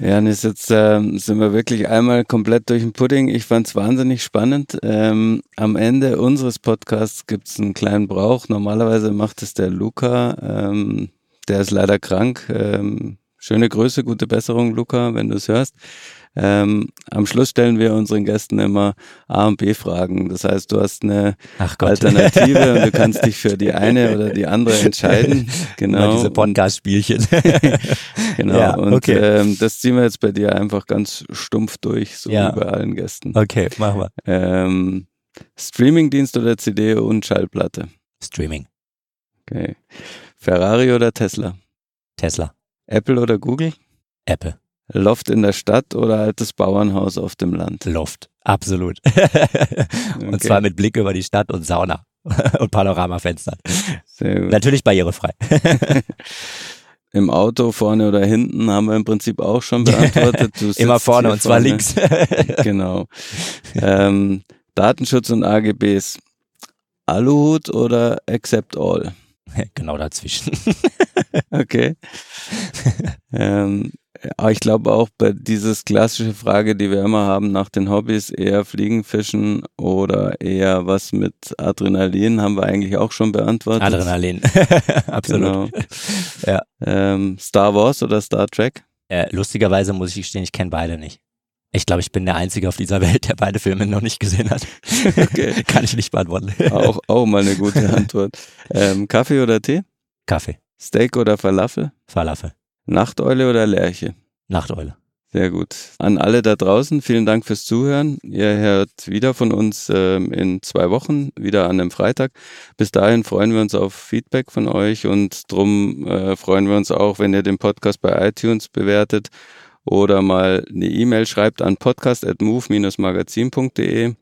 Ja, und jetzt, ähm, sind wir wirklich einmal komplett durch den Pudding. Ich fand es wahnsinnig spannend. Ähm, am Ende unseres Podcasts gibt es einen kleinen Brauch. Normalerweise macht es der Luca. Ähm, der ist leider krank. Ähm, schöne Grüße, gute Besserung, Luca, wenn du es hörst. Ähm, am Schluss stellen wir unseren Gästen immer A- und B-Fragen. Das heißt, du hast eine. Alternative und du kannst dich für die eine oder die andere entscheiden. Immer Genau. diese Podcast-Spielchen. Genau, Ja, und okay. ähm, das ziehen wir jetzt bei dir einfach ganz stumpf durch, so Ja. wie bei allen Gästen. okay, machen wir. Ähm, Streamingdienst oder CD und Schallplatte? Streaming. Okay. Ferrari oder Tesla? Tesla. Apple oder Google? Apple. Loft in der Stadt oder altes Bauernhaus auf dem Land? Loft. Absolut. und Okay. zwar mit Blick über die Stadt und Sauna. und Panoramafenstern. Natürlich barrierefrei. Im Auto vorne oder hinten haben wir im Prinzip auch schon beantwortet. Immer vorne und zwar links. genau. Ähm, Datenschutz und AGBs. Aluhut oder Accept All? genau dazwischen. Okay. ähm, aber ich glaube auch bei dieses klassische Frage, die wir immer haben nach den Hobbys, eher Fliegen, Fischen oder eher was mit Adrenalin, haben wir eigentlich auch schon beantwortet. Adrenalin. Absolut. Genau. Ja. Ähm, Star Wars oder Star Trek? Äh, lustigerweise muss ich gestehen, ich kenne beide nicht. Ich glaube, ich bin der Einzige auf dieser Welt, der beide Filme noch nicht gesehen hat. Okay. Kann ich nicht beantworten. Auch, auch mal eine gute Antwort. Ähm, Kaffee oder Tee? Kaffee, Steak oder Falafel? Falafel, Nachteule oder Lerche? Nachteule. Sehr gut. An alle da draußen, vielen Dank fürs Zuhören. Ihr hört wieder von uns ähm, in zwei Wochen, wieder an einem Freitag. Bis dahin freuen wir uns auf Feedback von euch und drum äh, freuen wir uns auch, wenn ihr den Podcast bei iTunes bewertet oder mal eine E-Mail schreibt an podcast.move-magazin.de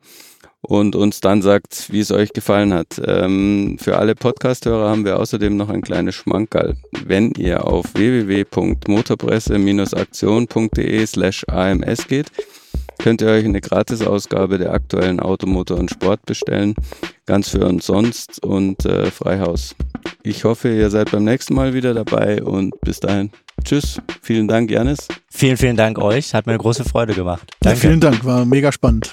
und uns dann sagt, wie es euch gefallen hat. Ähm, für alle Podcast-Hörer haben wir außerdem noch ein kleines Schmankerl. Wenn ihr auf www.motorpresse-aktion.de slash ams geht, könnt ihr euch eine Gratisausgabe der aktuellen Automotor und Sport bestellen. Ganz für uns sonst und äh, Freihaus. Ich hoffe, ihr seid beim nächsten Mal wieder dabei und bis dahin. Tschüss. Vielen Dank, Janis. Vielen, vielen Dank euch. Hat mir eine große Freude gemacht. Ja, Danke. vielen Dank, war mega spannend.